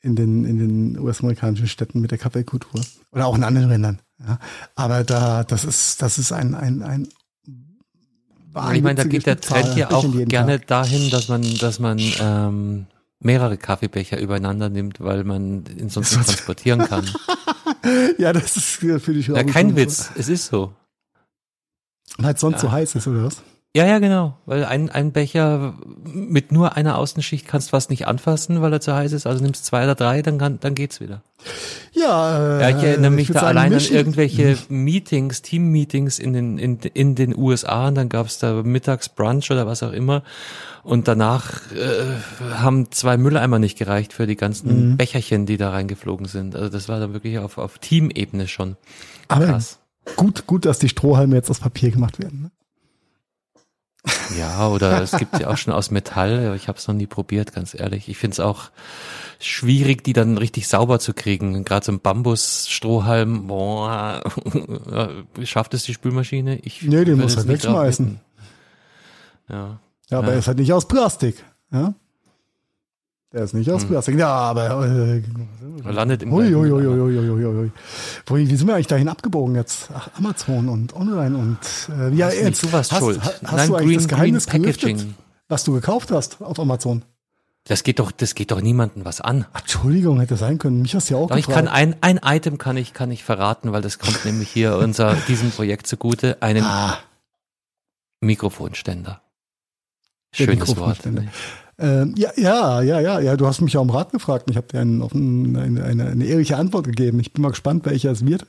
C: In den, in den US-amerikanischen Städten mit der Kaffeekultur. Oder auch in anderen Ländern. Ja. Aber da, das ist, das ist ein, ein, ein
B: ich meine, da geht der Trend ja auch gerne Tag. dahin, dass man, dass man ähm, mehrere Kaffeebecher übereinander nimmt, weil man ihn sonst nicht transportieren kann. *laughs*
C: ja, das ist für dich
B: Ja, kein Witz, es ist so.
C: Weil es sonst ja. so heiß ist, oder was?
B: Ja, ja, genau. Weil ein, ein Becher mit nur einer Außenschicht kannst du fast nicht anfassen, weil er zu heiß ist. Also nimmst zwei oder drei, dann, kann, dann geht's wieder.
C: Ja,
B: äh, ja ich erinnere mich ich da sagen, allein mischen. an irgendwelche Meetings, Team-Meetings in den, in, in den USA und dann gab's da Mittagsbrunch oder was auch immer. Und danach äh, haben zwei Mülleimer nicht gereicht für die ganzen mhm. Becherchen, die da reingeflogen sind. Also das war dann wirklich auf, auf Teamebene schon.
C: Aber krass. gut, gut, dass die Strohhalme jetzt aus Papier gemacht werden. Ne?
B: Ja, oder *laughs* es gibt ja auch schon aus Metall. Ich habe es noch nie probiert, ganz ehrlich. Ich finde es auch schwierig, die dann richtig sauber zu kriegen. Gerade so ein Bambusstrohhalm, boah, *laughs* schafft es die Spülmaschine?
C: Ich nee, den muss halt wegschmeißen.
B: Ja.
C: Ja, aber ja. er ist halt nicht aus Plastik. Ja? Der ist nicht aus hm. Plastik. Ja, aber äh,
B: er landet im
C: ui, ui, ui, ui, ui, ui. Wo, Wie sind wir eigentlich dahin abgebogen jetzt? Ach, Amazon und online und
B: äh, ja, jetzt, du warst hast, schuld.
C: Hast, hast Nein, du eigentlich green, das Geheimnis gelüftet, was du gekauft hast auf Amazon?
B: Das geht doch, das geht doch niemandem was an.
C: Ach, Entschuldigung, hätte sein können. Mich hast du ja auch
B: doch, gefragt. Ich kann ein, ein Item kann ich, kann ich verraten, weil das kommt nämlich hier unser, diesem Projekt zugute. Einen, ah Mikrofonständer. Schönes Wort.
C: Ähm, ja, ja, ja, ja, ja. Du hast mich ja um Rat gefragt. Ich habe dir einen, eine, eine, eine ehrliche Antwort gegeben. Ich bin mal gespannt, welcher es wird.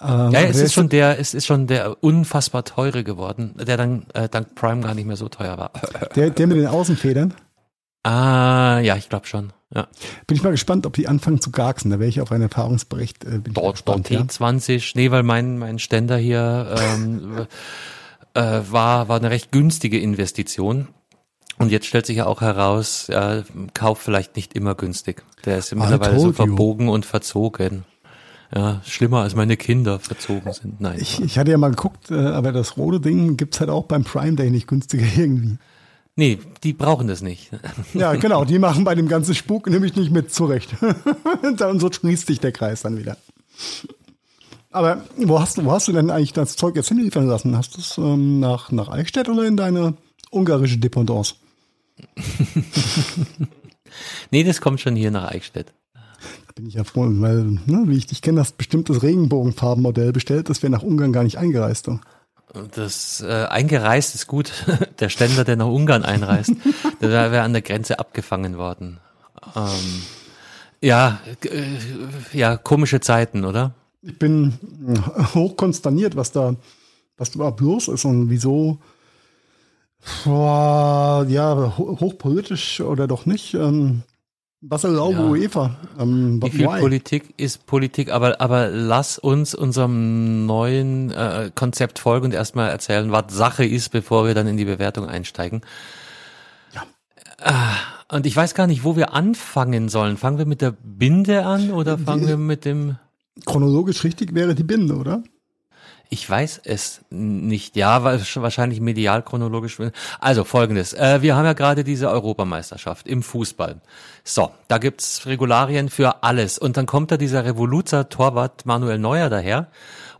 B: Ähm, ja, es ist schon der, es ist schon der unfassbar teure geworden, der dann äh, dank Prime gar nicht mehr so teuer war.
C: Der, der mit den Außenfedern?
B: Ah, ja, ich glaube schon. Ja.
C: Bin ich mal gespannt, ob die anfangen zu garksen. Da wäre ich auf einen Erfahrungsbericht. Äh, bin
B: dort, gespannt, dort T20, ja. nee, weil mein, mein Ständer hier ähm, *laughs* äh, war, war eine recht günstige Investition. Und jetzt stellt sich ja auch heraus, ja, Kauf vielleicht nicht immer günstig. Der ist mittlerweile so verbogen und verzogen. Ja, schlimmer als meine Kinder verzogen sind. Nein.
C: Ich, ich hatte ja mal geguckt, äh, aber das rote Ding gibt's halt auch beim Prime Day nicht günstiger *laughs* irgendwie.
B: Nee, die brauchen das nicht. *laughs*
C: Ja, genau, die machen bei dem ganzen Spuk nämlich nicht mit zurecht. *laughs* dann so schließt sich der Kreis dann wieder. Aber wo hast du, wo hast du denn eigentlich das Zeug jetzt hinliefern lassen? Hast du es ähm, nach, nach Eichstätt oder in deine ungarische Dependance? *laughs*
B: nee, das kommt schon hier nach Eichstätt.
C: Da bin ich ja froh, weil, ne, wie ich dich kenne, hast bestimmt das Regenbogenfarbenmodell bestellt, das wäre nach Ungarn gar nicht eingereist. Du.
B: Das äh, eingereist ist gut. *laughs* Der Ständer, der nach Ungarn einreist, *laughs* der wäre an der Grenze abgefangen worden. Ähm, ja, äh, ja, komische Zeiten, oder?
C: Ich bin hochkonsterniert, was da, was da los ist und wieso ja, hochpolitisch oder doch nicht. Ähm, was erlaubt ja. UEFA?
B: Ähm, Wie viel why? Politik ist Politik? Aber, aber lass uns unserem neuen äh, Konzept folgen und erstmal erzählen, was Sache ist, bevor wir dann in die Bewertung einsteigen. Ja. Äh, und ich weiß gar nicht, wo wir anfangen sollen. Fangen wir mit der Binde an oder fangen die, wir mit dem...
C: Chronologisch richtig wäre die Binde, oder?
B: Ich weiß es nicht. Ja, wahrscheinlich medial chronologisch. Also folgendes. Äh, wir haben ja gerade diese Europameisterschaft im Fußball. So, da gibt's Regularien für alles. Und dann kommt da dieser Revoluzer-Torwart Manuel Neuer daher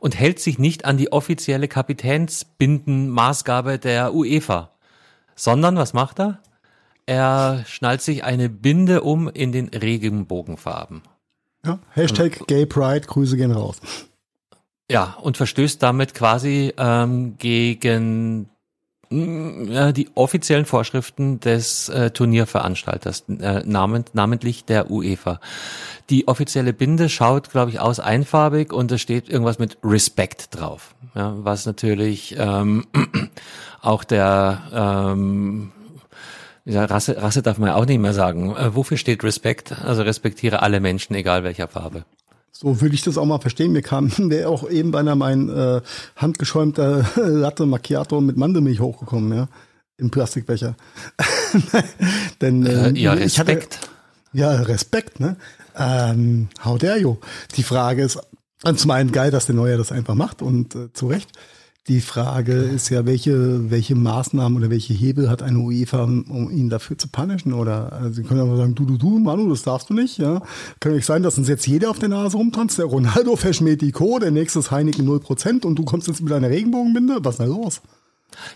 B: und hält sich nicht an die offizielle Kapitänsbindenmaßgabe der UEFA. Sondern, was macht er? Er schnallt sich eine Binde um in den Regenbogenfarben.
C: Ja, Hashtag Gay Pride, Grüße gehen raus.
B: Ja, und verstößt damit quasi ähm, gegen äh, die offiziellen Vorschriften des äh, Turnierveranstalters, äh, namend, namentlich der UEFA. Die offizielle Binde schaut, glaube ich, aus einfarbig und es steht irgendwas mit Respect drauf, ja, was natürlich ähm, *clears throat* auch der ähm, ja, Rasse, Rasse darf man ja auch nicht mehr sagen. Äh, wofür steht Respect? Also respektiere alle Menschen, egal welcher Farbe.
C: So würde ich das auch mal verstehen. Mir kam *laughs* der auch eben beinahe mein äh, handgeschäumter *laughs* Latte Macchiato mit Mandelmilch hochgekommen, ja, im Plastikbecher. *laughs* Denn äh,
B: äh, ja, Respekt.
C: Hatte, ja, Respekt, ne? Ähm, how dare you? Die Frage ist, zum einen geil, dass der Neue das einfach macht und äh, zu Recht. Die Frage ist ja, welche, welche Maßnahmen oder welche Hebel hat eine UEFA, um ihn dafür zu punishen? Oder also sie können aber sagen, du, du, du, Manu, das darfst du nicht. Ja, Kann nicht sein, dass uns jetzt jeder auf der Nase rumtanzt. Der Ronaldo verschmäht die Co., der nächste ist Heineken 0% und du kommst jetzt mit einer Regenbogenbinde? Was ist da los?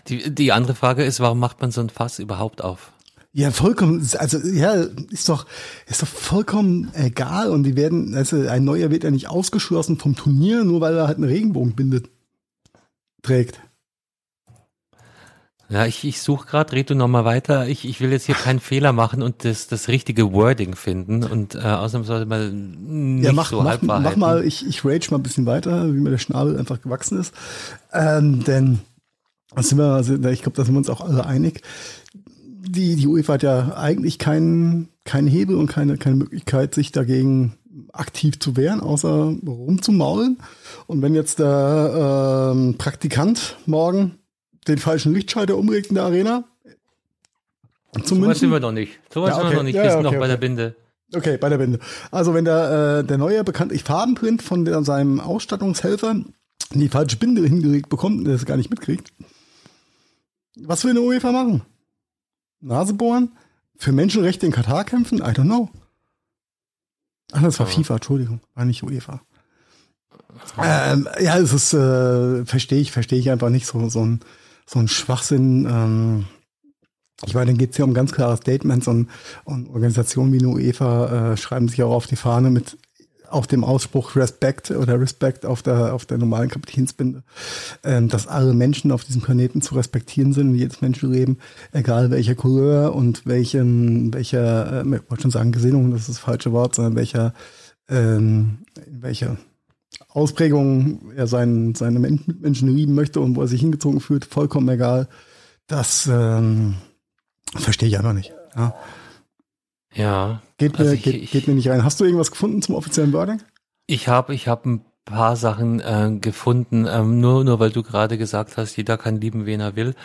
B: Die, die andere Frage ist, warum macht man so ein Fass überhaupt auf?
C: Ja, vollkommen, also ja, ist doch, ist doch vollkommen egal und die werden, also ein neuer wird ja nicht ausgeschlossen vom Turnier, nur weil er halt eine Regenbogenbinde trägt.
B: Ja, ich, ich suche gerade, red du nochmal weiter. Ich, ich will jetzt hier keinen Fehler machen und das, das richtige Wording finden und äh, ausnahmsweise mal nicht ja,
C: mach,
B: so
C: mach, mach mal, ich, ich rage mal ein bisschen weiter, wie mir der Schnabel einfach gewachsen ist. Ähm, denn sind wir, also, ich glaube, da sind wir uns auch alle einig. Die, die UEFA hat ja eigentlich keinen keinen Hebel und keine, keine Möglichkeit, sich dagegen aktiv zu wehren, außer rumzumaulen. Und wenn jetzt der ähm, Praktikant morgen den falschen Lichtschalter umregt in der Arena,
B: zum so weit sind wir noch nicht. So weit ja, okay. sind wir noch nicht. Ja, wir sind okay, noch bei okay. der Binde.
C: Okay, bei der Binde. Also wenn der, äh, der neue bekanntlich Farbenprint von der, seinem Ausstattungshelfer die falsche Binde hingelegt bekommt, der es gar nicht mitkriegt, was will eine UEFA machen? Nase bohren? Für Menschenrechte in Katar kämpfen? I don't know. Ach, das war ja. FIFA, Entschuldigung, war nicht UEFA. Ähm, ja, es ist, äh, verstehe ich, verstehe ich einfach nicht so, so ein, so ein Schwachsinn. Ähm, ich meine, dann geht es ja um ganz klare Statements und, und Organisationen wie eine UEFA äh, schreiben sich auch auf die Fahne mit auf dem Ausspruch Respect oder Respect auf der, auf der normalen Kapitänsbinde, ähm, dass alle Menschen auf diesem Planeten zu respektieren sind, jedes Menschenleben, egal welcher Couleur und welchen, welcher, äh, ich wollte schon sagen Gesinnung, das ist das falsche Wort, sondern welcher, ähm, welcher Ausprägung er seinen, seine Menschen lieben möchte und wo er sich hingezogen fühlt, vollkommen egal. Das ähm, verstehe ich einfach nicht. Ja.
B: Ja.
C: Geht, also mir, ich, geht, geht mir nicht rein. Hast du irgendwas gefunden zum offiziellen Wording?
B: Ich habe ich hab ein paar Sachen äh, gefunden, ähm, nur, nur weil du gerade gesagt hast, jeder kann lieben, wen er will.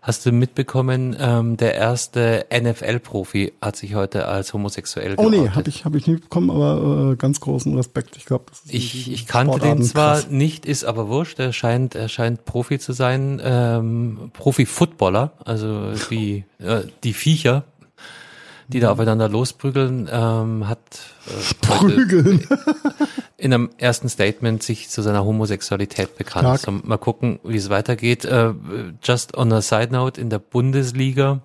B: Hast du mitbekommen, ähm, der erste NFL-Profi hat sich heute als homosexuell
C: geoutet. Oh nee, habe ich, hab ich nicht bekommen, aber äh, ganz großen Respekt. Ich glaube,
B: ich, ich kannte den zwar krass. nicht, ist aber wurscht. Er scheint, er scheint Profi zu sein, ähm, Profi-Footballer, also die, äh, die Viecher, die da aufeinander losprügeln, ähm, hat
C: äh, Prügeln. *laughs*
B: in einem ersten Statement sich zu seiner Homosexualität bekannt. So, mal gucken, wie es weitergeht. Äh, just on a side note, in der Bundesliga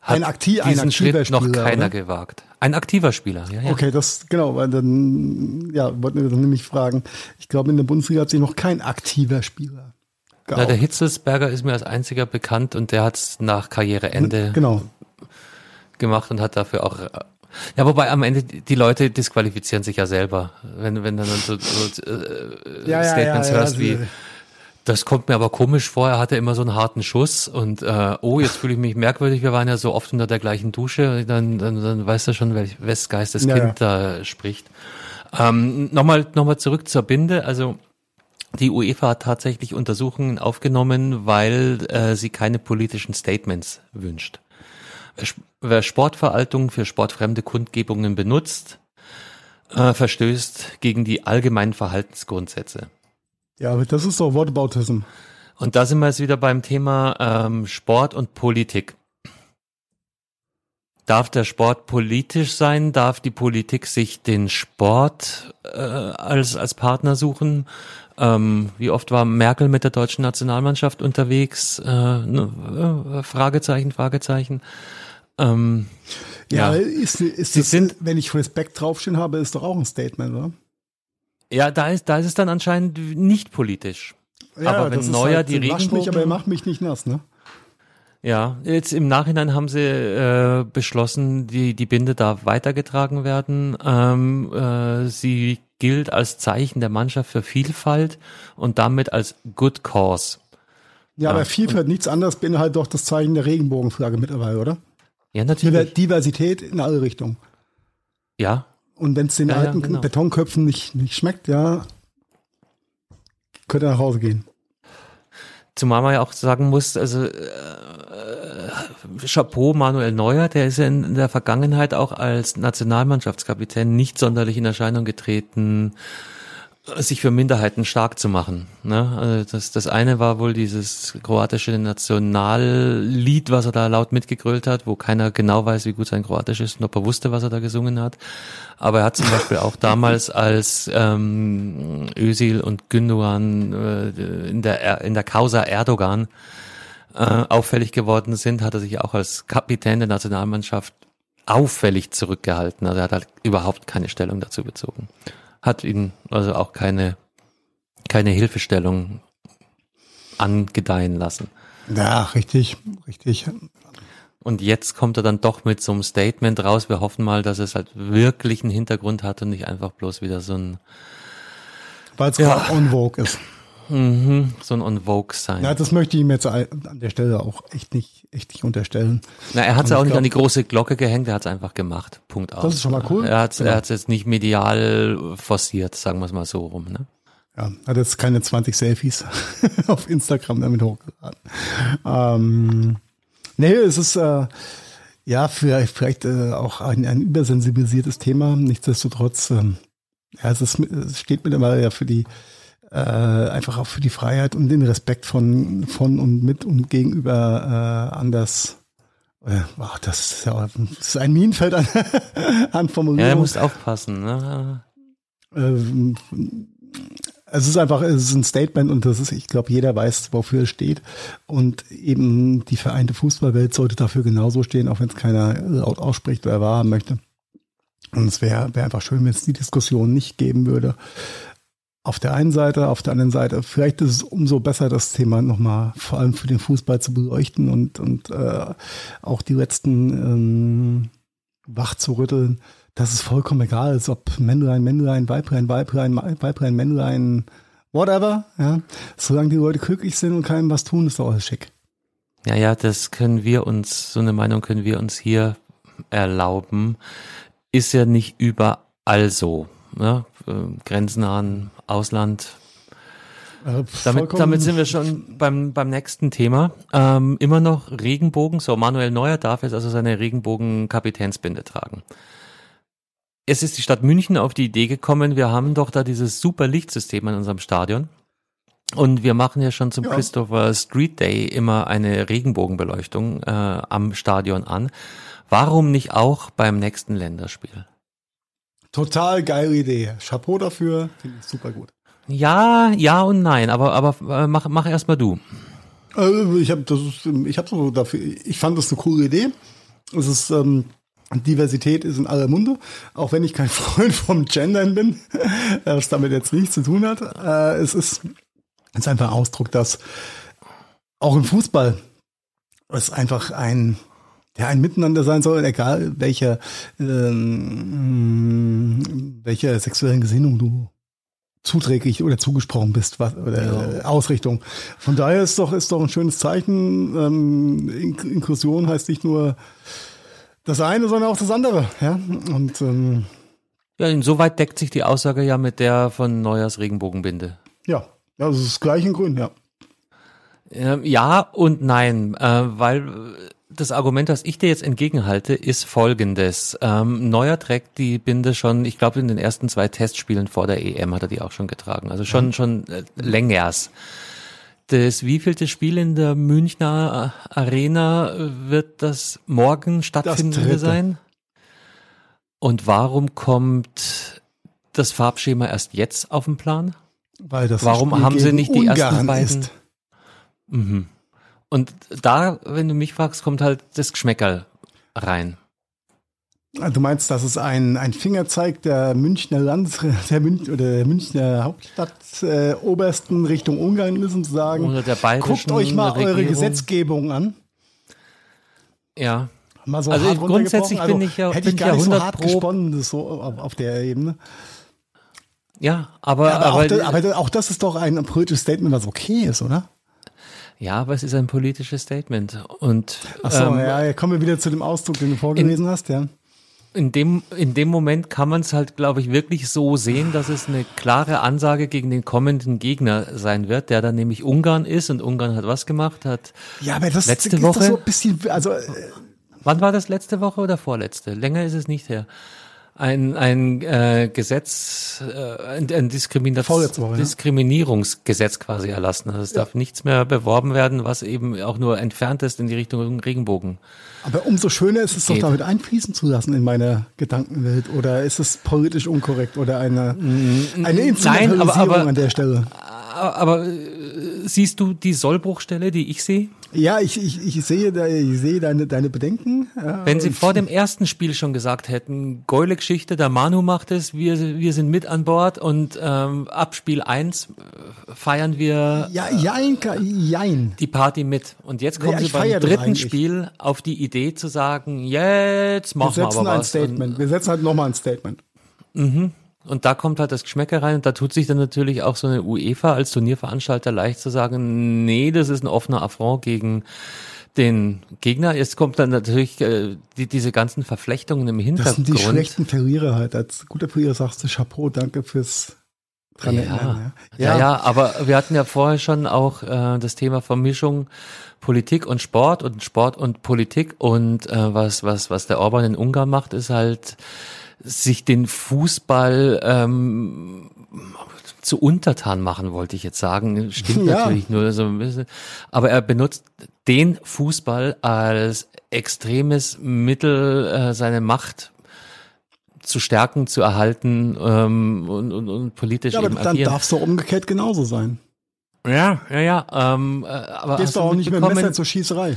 B: hat ein aktiv, diesen ein Schritt noch Spieler, keiner oder? gewagt. Ein aktiver Spieler, ja, ja.
C: Okay, das, genau, weil dann, ja, wollten wir dann nämlich fragen. Ich glaube, in der Bundesliga hat sich noch kein aktiver Spieler
B: geoutet. Na, der Hitzelsberger ist mir als einziger bekannt und der hat es nach Karriereende
C: genau
B: gemacht und hat dafür auch ja, wobei am Ende die Leute disqualifizieren sich ja selber, wenn wenn dann so, so äh, *laughs* ja, Statements ja, ja, hörst wie das kommt mir aber komisch vor, er hatte immer so einen harten Schuss und äh, oh, jetzt fühle ich mich merkwürdig, wir waren ja so oft unter der gleichen Dusche, dann, dann, dann weißt du schon, welch, welches Geisteskind da spricht. Ähm, Nochmal noch mal zurück zur Binde, also die UEFA hat tatsächlich Untersuchungen aufgenommen, weil äh, sie keine politischen Statements wünscht. Wer Sportveraltung für sportfremde Kundgebungen benutzt, äh, verstößt gegen die allgemeinen Verhaltensgrundsätze.
C: Ja, aber das ist doch Whataboutism.
B: Und da sind wir jetzt wieder beim Thema ähm, Sport und Politik. Darf der Sport politisch sein? Darf die Politik sich den Sport äh, als, als Partner suchen? Ähm, wie oft war Merkel mit der deutschen Nationalmannschaft unterwegs? Äh, ne, äh, Fragezeichen, Fragezeichen. Ähm,
C: ja, ja, ist, ist das, sind, wenn ich Respekt draufstehen habe, ist doch auch ein Statement, oder?
B: Ja, da ist, da ist es dann anscheinend nicht politisch. Ja, aber wenn Neuer halt, die Regenbogen...
C: mich, aber er macht mich nicht nass, ne?
B: Ja, jetzt im Nachhinein haben sie äh, beschlossen, die, die Binde darf weitergetragen werden. Ähm, äh, sie gilt als Zeichen der Mannschaft für Vielfalt und damit als Good Cause.
C: Ja, ja. aber Vielfalt, nichts anderes beinhaltet doch das Zeichen der Regenbogenflagge mittlerweile, oder?
B: Ja, natürlich.
C: Diversität in alle Richtungen.
B: Ja.
C: Und wenn es den ja, alten ja, genau. Betonköpfen nicht, nicht schmeckt, ja, könnt ihr nach Hause gehen.
B: Zumal man ja auch sagen muss, also äh, Chapeau Manuel Neuer, der ist ja in der Vergangenheit auch als Nationalmannschaftskapitän nicht sonderlich in Erscheinung getreten sich für Minderheiten stark zu machen. Ne? Also das, das eine war wohl dieses kroatische Nationallied, was er da laut mitgegrölt hat, wo keiner genau weiß, wie gut sein Kroatisch ist und ob er wusste, was er da gesungen hat. Aber er hat zum Beispiel auch *laughs* damals, als ähm, Özil und Gündogan äh, in der in der Causa Erdogan äh, auffällig geworden sind, hat er sich auch als Kapitän der Nationalmannschaft auffällig zurückgehalten. Also er hat halt überhaupt keine Stellung dazu bezogen hat ihn also auch keine, keine Hilfestellung angedeihen lassen.
C: Ja, richtig, richtig.
B: Und jetzt kommt er dann doch mit so einem Statement raus. Wir hoffen mal, dass es halt wirklich einen Hintergrund hat und nicht einfach bloß wieder so ein.
C: Weil es ja. on vogue ist.
B: Mhm, so ein on vogue sein.
C: Ja, das möchte ich ihm jetzt an der Stelle auch echt nicht, echt nicht unterstellen.
B: Na, er hat es auch nicht glaub, an die große Glocke gehängt, er hat es einfach gemacht. Punkt aus.
C: Das ist schon mal cool.
B: Er hat es genau. jetzt nicht medial forciert, sagen wir es mal so rum. Ne?
C: Ja, hat jetzt keine 20 Selfies *laughs* auf Instagram damit hochgeladen. Ähm, nee, es ist äh, ja vielleicht, vielleicht äh, auch ein, ein übersensibilisiertes Thema. Nichtsdestotrotz, ähm, ja, es, ist, es steht mittlerweile ja für die äh, einfach auch für die Freiheit und den Respekt von, von und mit und gegenüber äh, anders. Äh, ach, das ist ja das ist ein Minenfeld an, *laughs* an Formulierung.
B: Ja, du musst aufpassen. Ne?
C: Ähm, es ist einfach, es ist ein Statement und das ist, ich glaube, jeder weiß, wofür es steht. Und eben die vereinte Fußballwelt sollte dafür genauso stehen, auch wenn es keiner laut ausspricht oder wahrhaben möchte. Und es wäre wär einfach schön, wenn es die Diskussion nicht geben würde. Auf der einen Seite, auf der anderen Seite, vielleicht ist es umso besser, das Thema nochmal vor allem für den Fußball zu beleuchten und, und äh, auch die letzten ähm, wach zu rütteln, dass es vollkommen egal ist, ob Männlein, Männlein, Weiblein, Weiblein, Weiblein, Männlein, whatever, ja. Solange die Leute glücklich sind und keinem was tun, ist doch alles schick.
B: Ja, ja, das können wir uns, so eine Meinung können wir uns hier erlauben. Ist ja nicht überall so. Ne? Grenznahen Ausland. Äh, damit, damit sind wir schon beim, beim nächsten Thema. Ähm, immer noch Regenbogen. So, Manuel Neuer darf jetzt also seine Regenbogen-Kapitänsbinde tragen. Es ist die Stadt München auf die Idee gekommen, wir haben doch da dieses super Lichtsystem in unserem Stadion. Und wir machen ja schon zum ja. Christopher Street Day immer eine Regenbogenbeleuchtung äh, am Stadion an. Warum nicht auch beim nächsten Länderspiel?
C: Total geile Idee. Chapeau dafür, finde ich super gut.
B: Ja, ja und nein, aber aber äh, mach mach erst mal du.
C: Also ich habe das ich habe so dafür ich fand das eine coole Idee. Es ist ähm, Diversität ist in aller Munde, auch wenn ich kein *laughs* Freund vom Gendern bin, *laughs* was damit jetzt nichts zu tun hat. Äh, es ist es ist einfach ein Ausdruck, dass auch im Fußball es einfach ein ja, ein Miteinander sein soll, egal welcher, ähm, welcher sexuellen Gesinnung du zuträglich oder zugesprochen bist, was, oder ja. Ausrichtung. Von daher ist doch, ist doch ein schönes Zeichen. Ähm, Inklusion heißt nicht nur das eine, sondern auch das andere. Ja, und ähm,
B: ja, insoweit deckt sich die Aussage ja mit der von Neujahrs Regenbogenbinde.
C: Ja, ja, das ist gleich in Grün, ja.
B: Ähm, ja und nein, äh, weil das Argument, das ich dir jetzt entgegenhalte, ist folgendes. Ähm, Neuer trägt die Binde schon, ich glaube, in den ersten zwei Testspielen vor der EM hat er die auch schon getragen. Also schon, mhm. schon äh, längers. Das wievielte Spiel in der Münchner Arena wird das morgen stattfinden sein? Und warum kommt das Farbschema erst jetzt auf den Plan?
C: Weil das
B: Warum haben sie nicht die
C: Ungarn
B: ersten beiden? Mhm. Und da, wenn du mich fragst, kommt halt das Geschmäckerl rein.
C: Du meinst, dass es ein, ein Fingerzeig der Münchner Land, *laughs* der, Münch, oder der Münchner Hauptstadt äh, Obersten Richtung Ungarn ist, um zu sagen,
B: Oder der
C: guckt euch mal
B: Regierung.
C: eure Gesetzgebung an.
B: Ja.
C: Mal so
B: Also
C: hart
B: grundsätzlich
C: runtergebrochen.
B: bin ich ja-
C: hätte
B: bin
C: ich gar
B: ja
C: nicht so
B: 100
C: hart
B: pro-
C: gesponnen, das so auf, auf der Ebene.
B: Ja, aber,
C: Ja, aber,
B: aber,
C: auch das, aber auch das ist doch ein politisches Statement, was okay ist, oder?
B: Ja, aber es ist ein politisches Statement. Und
C: Ach so,
B: ähm,
C: ja, kommen wir wieder zu dem Ausdruck, den du vorgelesen hast, ja.
B: in dem, in dem Moment kann man es halt, glaube ich, wirklich so sehen, dass es eine klare Ansage gegen den kommenden Gegner sein wird, der dann nämlich Ungarn ist und Ungarn hat was gemacht, hat
C: Ja, aber das
B: Letzte Woche?
C: doch so ein bisschen, also äh,
B: Wann war das letzte Woche oder vorletzte? Länger ist es nicht her. Ein, ein äh, Gesetz, äh, ein, ein Diskriminat
C: Vorletzte Woche, ja.
B: Diskriminierungsgesetz quasi erlassen. Also es darf nichts mehr beworben werden, was eben auch nur entfernt ist in die Richtung Regenbogen.
C: Aber umso schöner ist es doch
B: Geht.
C: damit einfließen zu lassen in meine Gedankenwelt. Oder ist es politisch unkorrekt oder eine, eine Instrumentalisierung
B: aber- aber-
C: an der Stelle?
B: Aber, aber äh, siehst du die Sollbruchstelle, die ich sehe?
C: Ja, ich, ich, ich sehe, ich sehe deine, deine Bedenken.
B: Wenn sie vor dem ersten Spiel schon gesagt hätten, geile Geschichte, der Manu macht es, wir, wir sind mit an Bord und ähm, ab Spiel 1 feiern wir
C: Ja, jein, ka- jein.
B: die Party mit. Und jetzt kommen
C: Ja,
B: sie beim dritten. Spiel auf die Idee zu sagen, jetzt
C: Wir
B: machen wir,
C: setzen
B: aber
C: ein
B: was.
C: Statement. Wir setzen halt nochmal ein Statement.
B: Und, und da kommt halt das Geschmäcker rein und da tut sich dann natürlich auch so eine UEFA als Turnierveranstalter leicht zu sagen, nee, das ist ein offener Affront gegen den Gegner. Jetzt kommt dann natürlich äh, die, diese ganzen Verflechtungen im
C: Das
B: Hintergrund.
C: sind die schlechten Verlierer halt. Als guter Verlierer sagst du Chapeau, danke fürs dran
B: Ja.
C: erinnern.
B: Ja. ja, aber wir hatten ja vorher schon auch äh, das Thema Vermischung Politik und Sport und Sport und Politik und äh, was was was der Orban in Ungarn macht, ist halt sich den Fußball ähm, zu untertan machen, wollte ich jetzt sagen. Stimmt
C: Ja.
B: natürlich nur so ein bisschen. Aber er benutzt den Fußball als extremes Mittel, äh, seine Macht zu stärken, zu erhalten ähm, und, und, und politisch
C: Ja, aber dann darf es doch umgekehrt genauso sein.
B: Ja, ja, ja. Ähm, äh, aber
C: Gehst du auch nicht mit Messer zur Schießerei.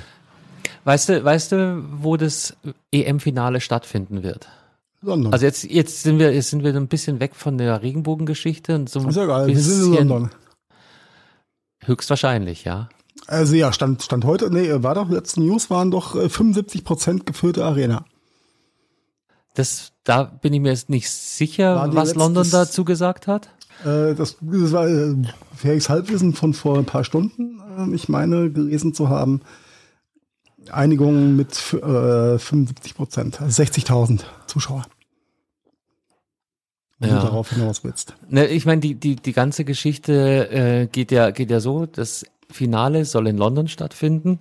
B: Weißt du, weißt du, wo das EM-Finale stattfinden wird? London. Also jetzt, jetzt sind wir, jetzt sind wir ein bisschen weg von der Regenbogengeschichte und so.
C: Ist ja geil, wir sind in London.
B: Höchstwahrscheinlich, ja.
C: Also ja, stand, stand heute, nee, war doch, letzte News waren doch 75 äh, Prozent gefüllte Arena.
B: Das, da bin ich mir jetzt nicht sicher, was letztes, London dazu gesagt hat.
C: Äh, das, das war äh, fähiges Halbwissen von vor ein paar Stunden, äh, ich meine, gelesen zu haben. Einigung mit äh, 75 Prozent, also 60.000 Zuschauer. Wenn ja. du darauf hinaus willst.
B: Ne, ich meine, die, die, die ganze Geschichte äh, geht, ja, geht ja so, das Finale soll in London stattfinden.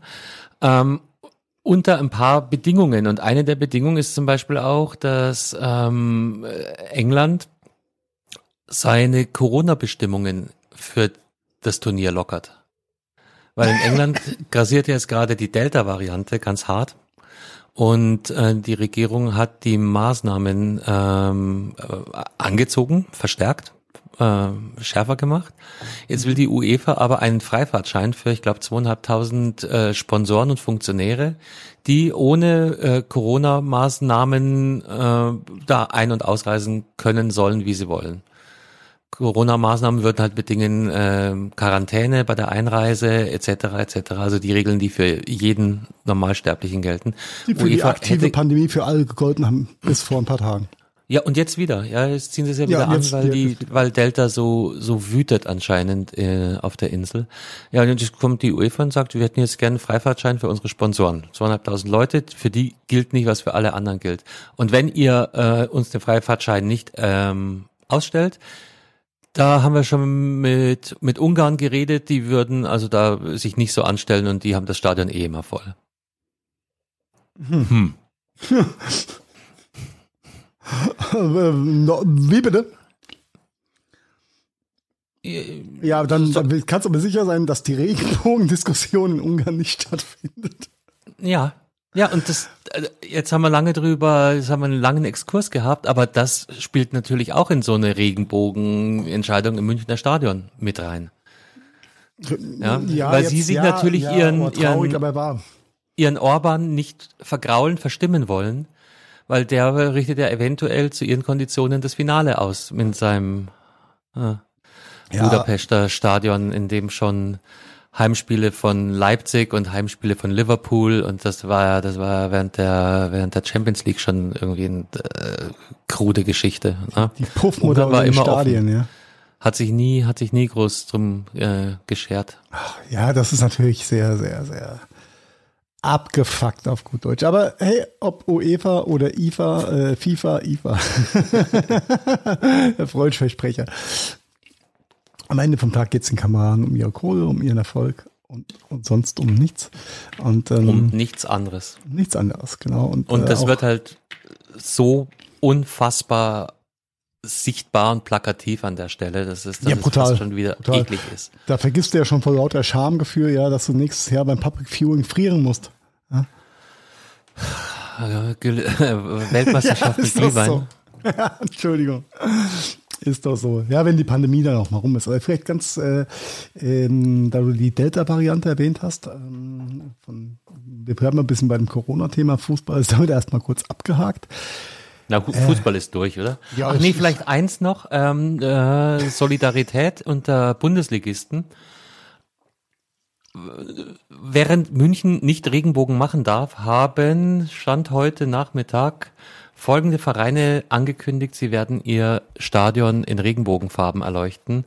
B: Ähm, unter ein paar Bedingungen. Und eine der Bedingungen ist zum Beispiel auch, dass ähm, England seine Corona-Bestimmungen für das Turnier lockert. Weil in England *laughs* grassiert jetzt gerade die Delta-Variante ganz hart. Und äh, die Regierung hat die Maßnahmen ähm, äh, angezogen, verstärkt, äh, schärfer gemacht. Jetzt will die UEFA aber einen Freifahrtschein für, ich glaube, zweieinhalbtausend äh, Sponsoren und Funktionäre, die ohne äh, Corona-Maßnahmen äh, da ein- und ausreisen können sollen, wie sie wollen. Corona-Maßnahmen würden halt bedingen äh, Quarantäne bei der Einreise etc. etc. Also die Regeln, die für jeden Normalsterblichen gelten.
C: Die für UEFA die aktive Pandemie für alle gegolten haben bis vor ein paar Tagen.
B: Ja, und jetzt wieder. Ja, jetzt ziehen sie es ja wieder ja, an, weil die, weil Delta so, so wütet anscheinend äh, auf der Insel. Ja, und jetzt kommt die UEFA und sagt, wir hätten jetzt gerne einen Freifahrtschein für unsere Sponsoren. Zweieinhalbtausend Leute, für die gilt nicht, was für alle anderen gilt. Und wenn ihr äh, uns den Freifahrtschein nicht ähm, ausstellt, da haben wir schon mit, mit Ungarn geredet, die würden also da sich nicht so anstellen und die haben das Stadion eh immer voll. Hm. hm. *laughs*
C: Wie bitte? Ja, dann, dann kannst du aber sicher sein, dass die Regenbogendiskussion in Ungarn nicht stattfindet.
B: Ja, ja, und das, äh, jetzt haben wir lange drüber, jetzt haben wir einen langen Exkurs gehabt, aber das spielt natürlich auch in so eine Regenbogenentscheidung im Münchner Stadion mit rein. Ja, ja weil jetzt, sie sich ja, natürlich ja, ihren, traurig, ihren, ihren Orban nicht vergraulen, verstimmen wollen, weil der richtet ja eventuell zu ihren Konditionen das Finale aus mit seinem äh, Budapester Stadion, in dem schon Heimspiele von Leipzig und Heimspiele von Liverpool und das war das war während der während der Champions League schon irgendwie eine äh, krude Geschichte. Ne?
C: Die Puffmutter war immer Stadien, offen. ja.
B: Hat sich nie hat sich nie groß drum äh, geschert.
C: Ach, ja, das ist natürlich sehr sehr sehr abgefuckt auf gut Deutsch. Aber hey, ob UEFA oder IFA, äh, FIFA, IFA. *laughs* Der Freundversprecher. Am Ende vom Tag geht es den Kameraden um ihre Kohle, um ihren Erfolg und, und sonst um nichts. Und,
B: ähm, um nichts anderes.
C: Nichts anderes, genau.
B: Und, und das äh, wird halt so unfassbar sichtbar und plakativ an der Stelle, dass es, dass
C: ja, brutal,
B: es schon wieder brutal. eklig ist.
C: Da vergisst du ja schon vor lauter Schamgefühl, ja, dass du nächstes Jahr beim Public Viewing frieren musst. Ja? *laughs*
B: Weltmeisterschaft *laughs* ja, mit Glühwein. So. *laughs*
C: Ja, Entschuldigung. Ist doch so. Ja, wenn die Pandemie dann auch mal rum ist. Aber vielleicht ganz, äh, ähm, da du die Delta-Variante erwähnt hast, ähm, von, wir bleiben ein bisschen bei dem Corona-Thema. Fußball ist damit erstmal kurz abgehakt.
B: Na gut, Fußball äh, ist durch, oder? Ja, Ach nee, vielleicht eins noch, ähm, äh, Solidarität unter Bundesligisten. Während München nicht Regenbogen machen darf, haben Stand heute Nachmittag folgende Vereine angekündigt, sie werden ihr Stadion in Regenbogenfarben erleuchten.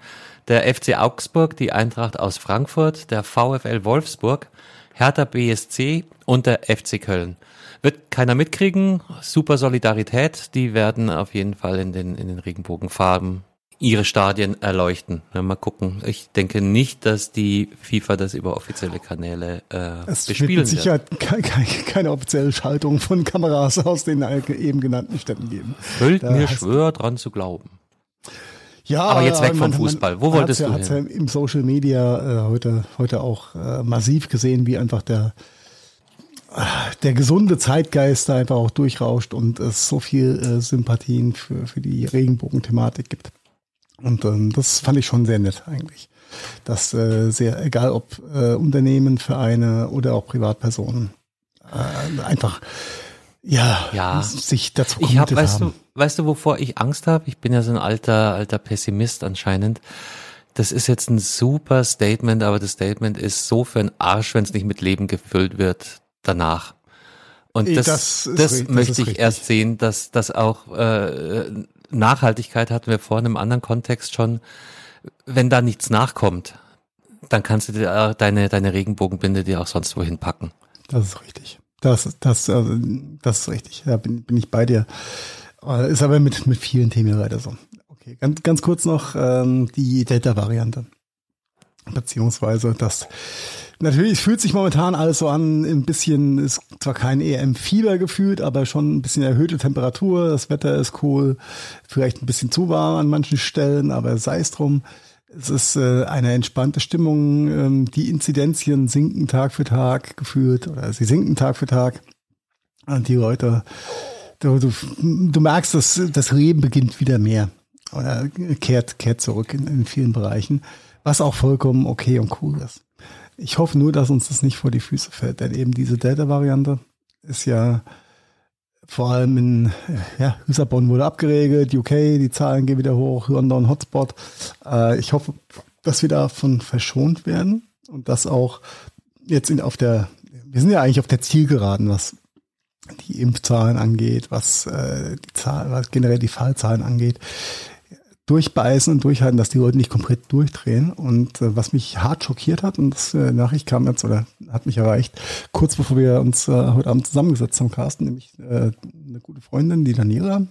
B: Der FC Augsburg, die Eintracht aus Frankfurt, der VfL Wolfsburg, Hertha BSC und der FC Köln. Wird keiner mitkriegen. Super Solidarität. Die werden auf jeden Fall in den, in den Regenbogenfarben ihre Stadien erleuchten. Ja, mal gucken. Ich denke nicht, dass die FIFA das über offizielle Kanäle äh, es bespielen wird. Es sicher
C: keine, keine, offizielle Schaltung von Kameras aus den eben genannten Städten geben.
B: Füllt da mir schwör dran zu glauben.
C: Ja,
B: aber jetzt weg vom Fußball. Wo wolltest
C: ja,
B: du
C: hin? Ja im Social Media äh, heute heute auch äh, massiv gesehen, wie einfach der der gesunde Zeitgeist da einfach auch durchrauscht und es so viel äh, Sympathien für, für die Regenbogen-Thematik gibt. Und ähm, das fand ich schon sehr nett eigentlich. Dass äh, sehr, egal ob äh, Unternehmen, Vereine oder auch Privatpersonen, äh, einfach ja,
B: ja.
C: sich dazu
B: ich hab, weißt haben. du, weißt du, wovor ich Angst habe? Ich bin ja so ein alter, alter Pessimist anscheinend. Das ist jetzt ein super Statement, aber das Statement ist so für ein Arsch, wenn es nicht mit Leben gefüllt wird danach. Und das, das, das, das möchte ich richtig. erst sehen, dass das auch äh, Nachhaltigkeit hatten wir vorhin im anderen Kontext schon. Wenn da nichts nachkommt, dann kannst du dir deine, deine Regenbogenbinde dir auch sonst wohin packen.
C: Das ist richtig. Das, das, also, das ist richtig. Da bin, bin ich bei dir. Äh, ist aber mit, mit vielen Themen leider so. Okay, ganz, ganz kurz noch ähm, die Delta-Variante. Beziehungsweise das Natürlich fühlt sich momentan alles so an, ein bisschen, ist zwar kein EM-Fieber gefühlt, aber schon ein bisschen erhöhte Temperatur, das Wetter ist cool, vielleicht ein bisschen zu warm an manchen Stellen, aber sei es drum. Es ist äh, eine entspannte Stimmung, ähm, die Inzidenzien sinken Tag für Tag gefühlt, oder sie sinken Tag für Tag. Und die Leute, du, du, du merkst, dass das Leben beginnt wieder mehr oder kehrt, kehrt zurück in, in vielen Bereichen, was auch vollkommen okay und cool ist. Ich hoffe nur, dass uns das nicht vor die Füße fällt, denn eben diese Delta-Variante ist ja vor allem in ja, Lissabon wurde abgeregelt, UK, die Zahlen gehen wieder hoch, London Hotspot. Äh, ich hoffe, dass wir davon verschont werden und dass auch jetzt in, auf der, wir sind ja eigentlich auf der Zielgeraden, was die Impfzahlen angeht, was äh, die Zahl, was generell die Fallzahlen angeht durchbeißen und durchhalten, dass die Leute nicht komplett durchdrehen. Und äh, was mich hart schockiert hat, und das äh, Nachricht kam jetzt oder hat mich erreicht, kurz bevor wir uns äh, heute Abend zusammengesetzt haben, Carsten, nämlich äh, eine gute Freundin, die Daniela,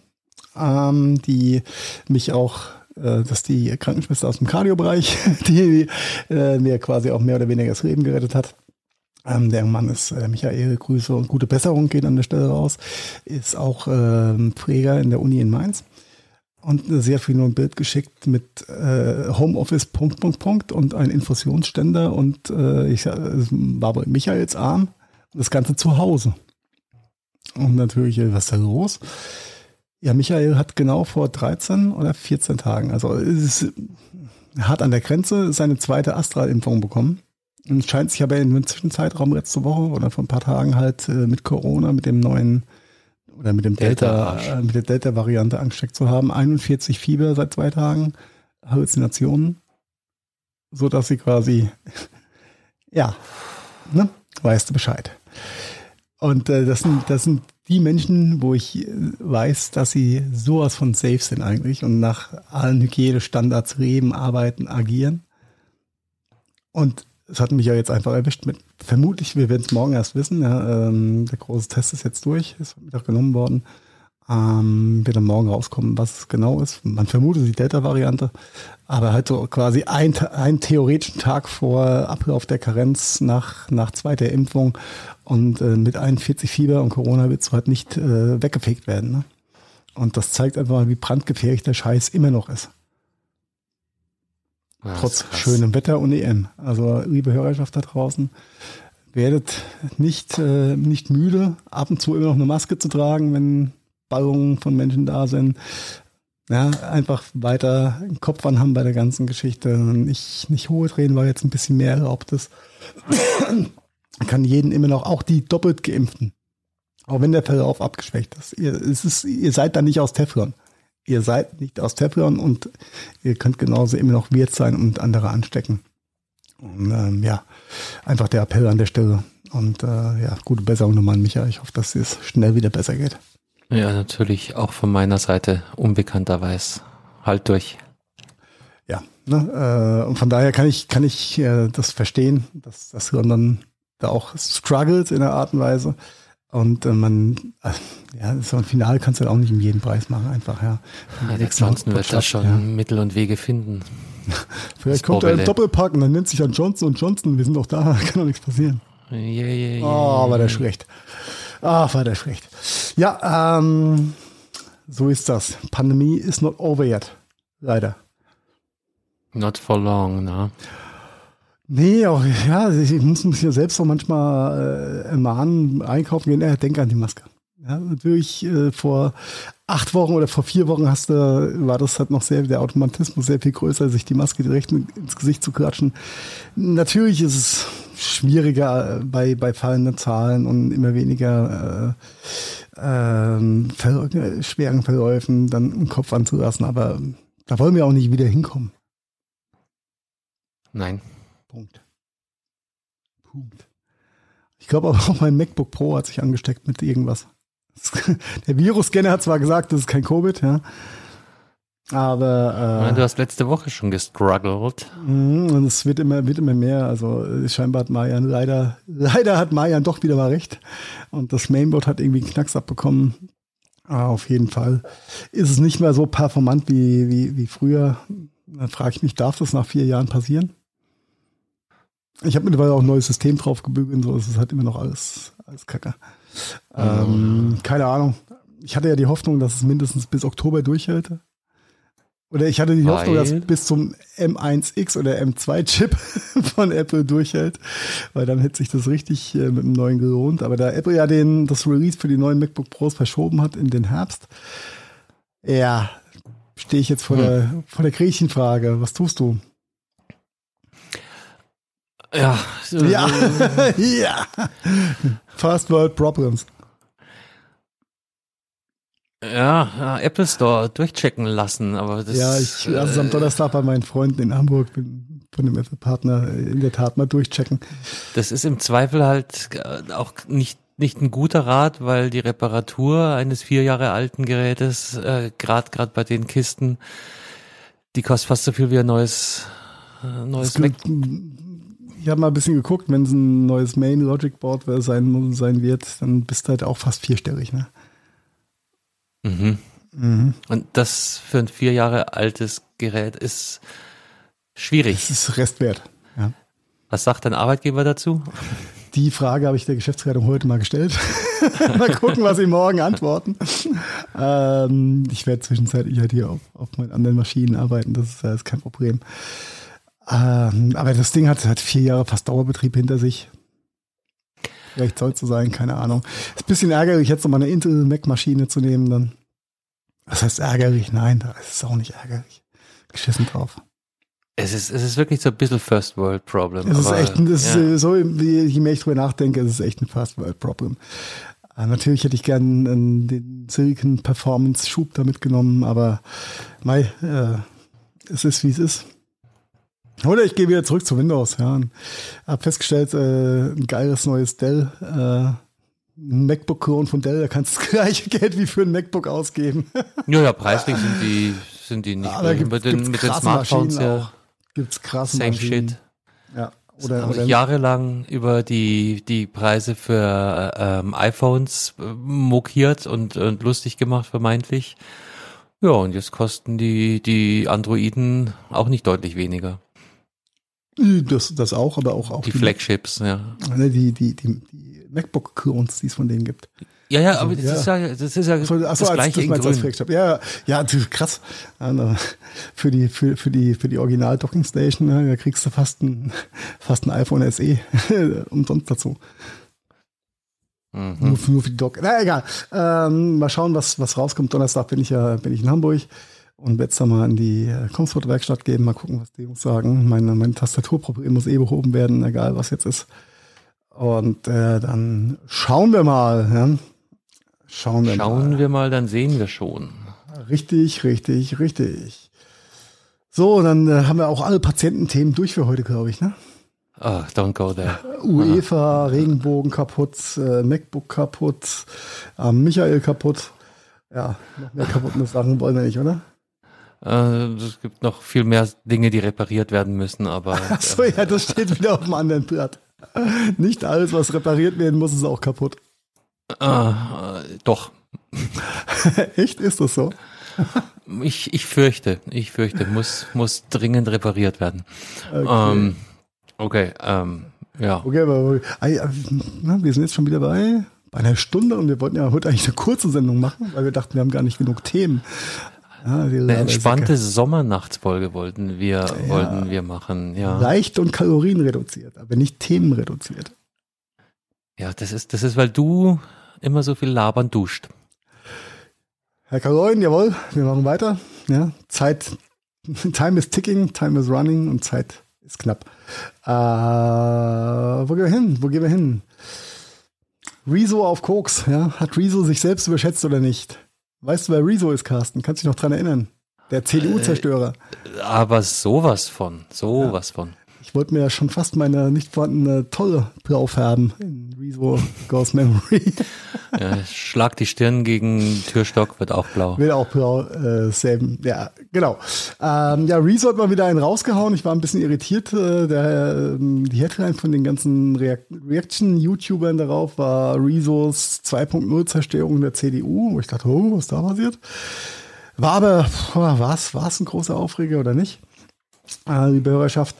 C: ähm, die mich auch äh, dass die Krankenschwester aus dem Kardiobereich, *laughs* die äh, mir quasi auch mehr oder weniger das Leben gerettet hat. Ähm, der Mann ist äh, Michael, Grüße und gute Besserung geht an der Stelle raus, ist auch äh, Pfleger in der Uni in Mainz und sehr viel nur ein Bild geschickt mit äh, Homeoffice Punkt Punkt Punkt und ein Infusionsständer und äh, ich äh, war bei Michaels Arm und das Ganze zu Hause. Und natürlich, äh, was ist da los? Ja, Michael hat genau vor 13 oder 14 Tagen, also ist, hat an der Grenze seine zweite Astra-Impfung bekommen. Und scheint sich aber in dem Zwischenzeitraum letzte Woche oder vor ein paar Tagen halt äh, mit Corona, mit dem neuen oder mit dem Delta, Delta äh, mit der Delta-Variante angesteckt zu haben. 41 Fieber seit zwei Tagen, Halluzinationen, so dass sie quasi, *laughs* ja, ne, weißt du Bescheid. Und äh, das sind, das sind die Menschen, wo ich äh, weiß, dass sie sowas von safe sind eigentlich und nach allen Hygienestandards leben, arbeiten, agieren. Und es hat mich ja jetzt einfach erwischt mit, vermutlich, wir werden es morgen erst wissen, ja, ähm, der große Test ist jetzt durch, ist Mittag genommen worden, ähm, wird dann morgen rauskommen, was es genau ist. Man vermutet die Delta-Variante, aber halt so quasi ein, ein theoretischen Tag vor Ablauf der Karenz nach, nach zweiter Impfung und äh, mit 41 Fieber und Corona wird es halt nicht äh, weggefegt werden. Ne? Und das zeigt einfach mal, wie brandgefährlich der Scheiß immer noch ist. Ja, Trotz schönem Wetter und EM. Also, liebe Hörerschaft da draußen, werdet nicht, äh, nicht müde, ab und zu immer noch eine Maske zu tragen, wenn Ballungen von Menschen da sind. Ja, einfach weiter den Kopf anhaben bei der ganzen Geschichte. Nicht, nicht hohe Tränen, weil jetzt ein bisschen mehr erlaubt ist. *clears throat* kann jeden immer noch, auch die doppelt geimpften, auch wenn der Verlauf abgeschwächt ist. Ihr, es ist, ihr seid da nicht aus Teflon ihr seid nicht aus Teflon und ihr könnt genauso immer noch Wirt sein und andere anstecken. Und ähm, ja, einfach der Appell an der Stelle. Und äh, ja, gute Besserung nochmal an Micha. Ich hoffe, dass es schnell wieder besser geht.
B: Ja, natürlich auch von meiner Seite unbekannterweise. Halt durch.
C: Ja, ne, äh, und von daher kann ich, kann ich äh, das verstehen, dass das dann da auch struggles in der Art und Weise. Und äh, man, äh, ja, so ein Finale kannst du halt auch nicht um jeden Preis machen, einfach, ja.
B: ja der Johnson wird da schon ja. Mittel und Wege finden. *laughs*
C: Vielleicht kommt er im Doppelpack und dann nennt sich dann Johnson und Johnson, wir sind doch da, *laughs* kann doch nichts passieren. Yeah, yeah, yeah, oh, war der schlecht. Ah, war der schlecht. Ja, ähm, so ist das. Pandemie is not over yet. Leider.
B: Not for long, ne?
C: Nee, auch, ja, ich muss mich ja selbst auch manchmal äh, ermahnen, einkaufen gehen, äh, denk an die Maske. Ja, natürlich äh, vor acht Wochen oder vor vier Wochen hast du, war das halt noch sehr, der Automatismus sehr viel größer, sich die Maske direkt ins Gesicht zu klatschen. Natürlich ist es schwieriger äh, bei, bei fallenden Zahlen und immer weniger ähm, schweren Verläufen dann im Kopf anzulassen. Aber da wollen wir auch nicht wieder hinkommen.
B: Nein.
C: Punkt. Punkt. Ich glaube aber *laughs* auch mein MacBook Pro hat sich angesteckt mit irgendwas. *laughs* Der Virusscanner hat zwar gesagt, das ist kein Covid, ja. Aber
B: äh, du hast letzte Woche schon gestruggelt.
C: Mhm, und es wird immer, wird immer mehr. Also scheinbar hat Marian leider, leider hat Marian doch wieder mal recht. Und das Mainboard hat irgendwie einen Knacks abbekommen. Aber auf jeden Fall ist es nicht mehr so performant wie, wie, wie früher. Dann frage ich mich, darf das nach vier Jahren passieren? Ich habe mittlerweile auch ein neues System drauf gebügelt und so. Es ist halt immer noch alles, alles Kacke. Ähm, keine Ahnung. Ich hatte ja die Hoffnung, dass es mindestens bis Oktober durchhält. Oder ich hatte die Hoffnung, dass bis zum M1X oder M2-Chip *laughs* von Apple durchhält, weil dann hätte sich das richtig äh, mit dem neuen gelohnt. Aber da Apple ja den, das Release für die neuen MacBook Pros verschoben hat in den Herbst, ja, stehe ich jetzt vor, hm. der, vor der Gretchenfrage. Was tust du?
B: Ja.
C: Ja. *laughs* ja. First World Problems.
B: Ja, Apple Store durchchecken lassen, aber das.
C: Ja, ich lasse es am äh, Donnerstag bei meinen Freunden in Hamburg von dem Apple-Partner in der Tat mal durchchecken.
B: Das ist im Zweifel halt äh, auch nicht nicht ein guter Rat, weil die Reparatur eines vier Jahre alten Gerätes, äh, gerade gerade bei den Kisten, die kostet fast so viel wie ein neues äh, neues Mac.
C: Ich habe mal ein bisschen geguckt, wenn es ein neues Main Logic Board sein, sein wird, dann bist du halt auch fast vierstellig, ne?
B: Mhm. Mhm. Und das für ein vier Jahre altes Gerät ist schwierig.
C: Das ist Restwert. Ja.
B: Was sagt dein Arbeitgeber dazu?
C: Die Frage habe ich der Geschäftsleitung heute mal gestellt. *laughs* mal gucken, was sie morgen antworten. Ähm, ich werde zwischenzeitlich halt hier auf, auf meinen anderen Maschinen arbeiten. Das ist, das ist kein Problem. Ähm, aber das Ding hat, hat vier Jahre fast Dauerbetrieb hinter sich. Vielleicht soll es so sein, keine Ahnung. Ist ein bisschen ärgerlich, jetzt nochmal eine Intel Mac-Maschine zu nehmen, dann. Was heißt ärgerlich? Nein, da ist es auch nicht ärgerlich. Geschissen drauf.
B: Es ist, es ist wirklich so ein bisschen First World Problem.
C: Es ist echt, ein, es ja. ist so, je mehr ich drüber nachdenke, es ist echt ein First World Problem. Äh, natürlich hätte ich gern den Silicon Performance Schub da mitgenommen, aber mei, äh, es ist wie es ist. Oder ich gehe wieder zurück zu Windows. Ja. Hab festgestellt, äh, ein geiles neues Dell, äh, ein MacBook-Klon von Dell, da kannst du das gleiche *laughs* Geld wie für ein MacBook ausgeben. *laughs*
B: ja, ja, preislich sind die, sind die nicht.
C: Aber gibt, mit den, mit den Smartphones ja. Gibt's krasse
B: Same Maschinen. shit.
C: Ja.
B: Oder, oder jahrelang über die die Preise für ähm, iPhones äh, mokiert und, und lustig gemacht vermeintlich. Ja, und jetzt kosten die die Androiden auch nicht deutlich weniger.
C: Das, das auch, aber auch, auch
B: die, die Flagships, ja.
C: Ne, die, die, die, die MacBook-Clones, die es von denen gibt.
B: Ja, ja, also, aber das ja. ist ja, das ist ja achso, das achso, gleiche als, das in Grün.
C: Ja, ja, krass. Für die, für, für die, für die Original Docking Station, ne, da kriegst du fast ein, fast ein iPhone SE umsonst *laughs* dazu. Mhm. Nur, für, nur für die Dock. Na, egal. Ähm, mal schauen, was, was rauskommt. Donnerstag bin ich ja, bin ich in Hamburg und werde es dann mal in die äh, Comfort-Werkstatt geben, mal gucken, was die uns sagen. Meine, meine Tastaturproblem muss eh behoben werden, egal was jetzt ist. Und äh, dann schauen wir mal. Ja?
B: Schauen wir schauen mal. wir mal, dann sehen wir schon.
C: Richtig, richtig, richtig. So, dann äh, haben wir auch alle Patiententhemen durch für heute, glaube ich, ne?
B: Oh, don't go there. *laughs*
C: UEFA, ah. Regenbogen kaputt, äh, MacBook kaputt, äh, Michael kaputt. Ja, noch mehr kaputte Sachen wollen wir nicht, oder?
B: Äh, es gibt noch viel mehr Dinge, die repariert werden müssen, aber. *laughs*
C: Ach so, ja, das steht wieder auf dem anderen Blatt. Nicht alles, was repariert werden muss, ist auch kaputt.
B: Äh, äh, doch. *laughs*
C: Echt? Ist das so?
B: ich, ich fürchte, ich fürchte, muss, muss dringend repariert werden. Okay, ähm, okay ähm, ja.
C: Okay, aber na, wir sind jetzt schon wieder bei, bei einer Stunde und wir wollten ja heute eigentlich eine kurze Sendung machen, weil wir dachten, wir haben gar nicht genug Themen.
B: Ja, Eine entspannte Sommernachtsfolge wollten wir, ja, wollten wir machen, ja.
C: Leicht und kalorienreduziert, aber nicht themenreduziert.
B: Ja, das ist, das ist, weil du immer so viel labern duscht.
C: Herr Kalorien, jawohl, wir machen weiter. Ja, Zeit, *laughs* time is ticking, time is running und Zeit ist knapp. Äh, wo gehen wir hin? Wo gehen wir hin? Rezo auf Koks, ja. Hat Rezo sich selbst überschätzt oder nicht? Weißt du, wer Rezo ist, Carsten? Kannst du dich noch dran erinnern? Der CDU-Zerstörer.
B: Äh, aber sowas von, sowas ja. von.
C: Ich wollte mir ja schon fast meine nicht vorhandene Tolle aufhärben in Rezo Ghost Memory. *laughs*
B: Ja, schlag die Stirn gegen Türstock, wird auch blau.
C: Wird auch blau, äh, same. Ja, genau. Ähm, ja, Rezo hat mal wieder einen rausgehauen. Ich war ein bisschen irritiert. Äh, der, äh, die Headline von den ganzen React Reaction-YouTubern darauf war Rezos 2.0 Zerstörung der CDU. Wo ich dachte, oh, was da passiert? War aber, war es ein großer Aufreger oder nicht? Äh, die Bürgerschaft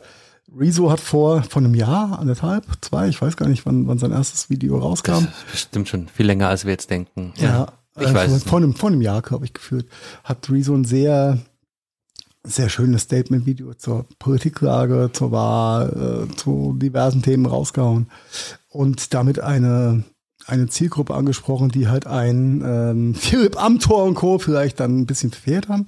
C: Rezo hat vor, vor einem Jahr, anderthalb, zwei, ich weiß gar nicht, wann, wann sein erstes Video rauskam.
B: Stimmt schon, viel länger als wir jetzt denken.
C: Ja, ja ich äh, weiß. Vor, einem, vor einem Jahr, glaube ich, geführt, hat Rezo ein sehr, sehr schönes Statement-Video zur Politiklage, zur Wahl, äh, zu diversen Themen rausgehauen und damit eine, eine Zielgruppe angesprochen, die halt ein ähm, Philipp Amthor und Co. vielleicht dann ein bisschen verfehlt haben.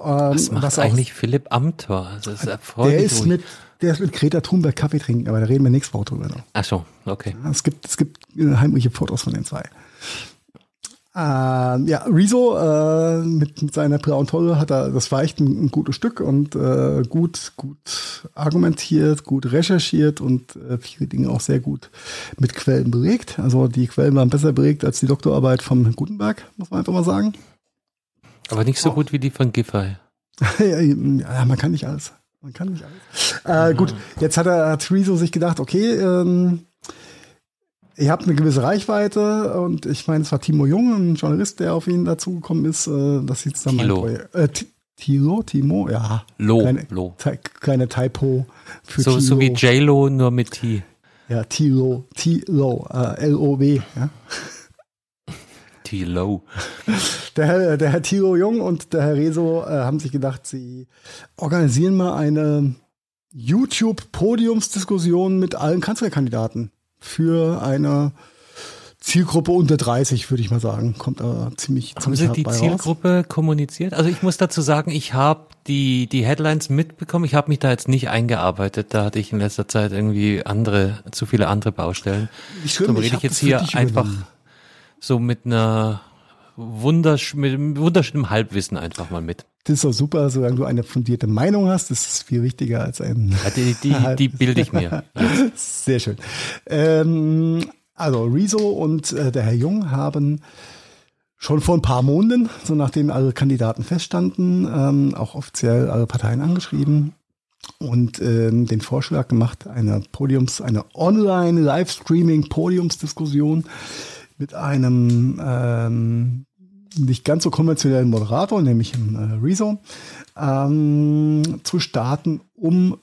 B: Ähm, was macht was eigentlich Philipp Amthor?
C: Das ist der ist mit der ist mit Greta Thunberg Kaffee trinken, aber da reden wir nächste Woche drüber noch.
B: Ach so, okay.
C: Ja, es gibt, es gibt äh, heimliche Fotos von den zwei. Äh, ja, Rezo äh, mit, mit seiner braunen Tolle hat er, das war echt ein, ein gutes Stück und äh, gut, gut argumentiert, gut recherchiert und äh, viele Dinge auch sehr gut mit Quellen belegt. Also die Quellen waren besser belegt als die Doktorarbeit vom Gutenberg, muss man einfach mal sagen.
B: Aber nicht so oh. gut wie die von Giffey. *laughs*
C: ja, man kann nicht alles. Man kann nicht alles. Äh, gut, jetzt hat er hat Rezo sich gedacht, okay, ähm, ihr habt eine gewisse Reichweite und ich meine, es war Timo Jung, ein Journalist, der auf ihn dazugekommen ist. Äh, das sieht dann
B: Tilo.
C: mein äh, Tilo, Timo, ja.
B: Lo,
C: kleine,
B: Lo.
C: Kleine Typo
B: für so, Tilo. So wie J-Lo, nur mit T.
C: Ja, Tilo, Tilo, äh, L-O-W, ja.
B: Tilo. *laughs*
C: Der Herr, der Herr Tilo Jung und der Herr Rezo äh, haben sich gedacht, sie organisieren mal eine YouTube-Podiumsdiskussion mit allen Kanzlerkandidaten für eine Zielgruppe unter 30, würde ich mal sagen. Kommt da ziemlich,
B: Haben
C: ziemlich
B: Sie die Zielgruppe
C: raus.
B: kommuniziert? Also ich muss dazu sagen, ich habe die, die Headlines mitbekommen. Ich habe mich da jetzt nicht eingearbeitet. Da hatte ich in letzter Zeit irgendwie andere, zu viele andere Baustellen.
C: Ich Darum rede ich jetzt hier einfach übernommen
B: so mit einer wundersch mit einem wunderschönen Halbwissen einfach mal mit.
C: Das ist doch super, solange du eine fundierte Meinung hast. Das ist viel wichtiger als ein.
B: Ja, die, die, die bilde ich mir. *laughs*
C: Jetzt. Sehr schön. Ähm, also Rezo und äh, der Herr Jung haben schon vor ein paar Monaten, so nachdem alle Kandidaten feststanden, ähm, auch offiziell alle Parteien angeschrieben und ähm, den Vorschlag gemacht, eine Podiums, eine Online-Livestreaming-Podiumsdiskussion mit einem ähm, nicht ganz so konventionellen Moderator, nämlich im äh, Rezo, ähm, zu starten, um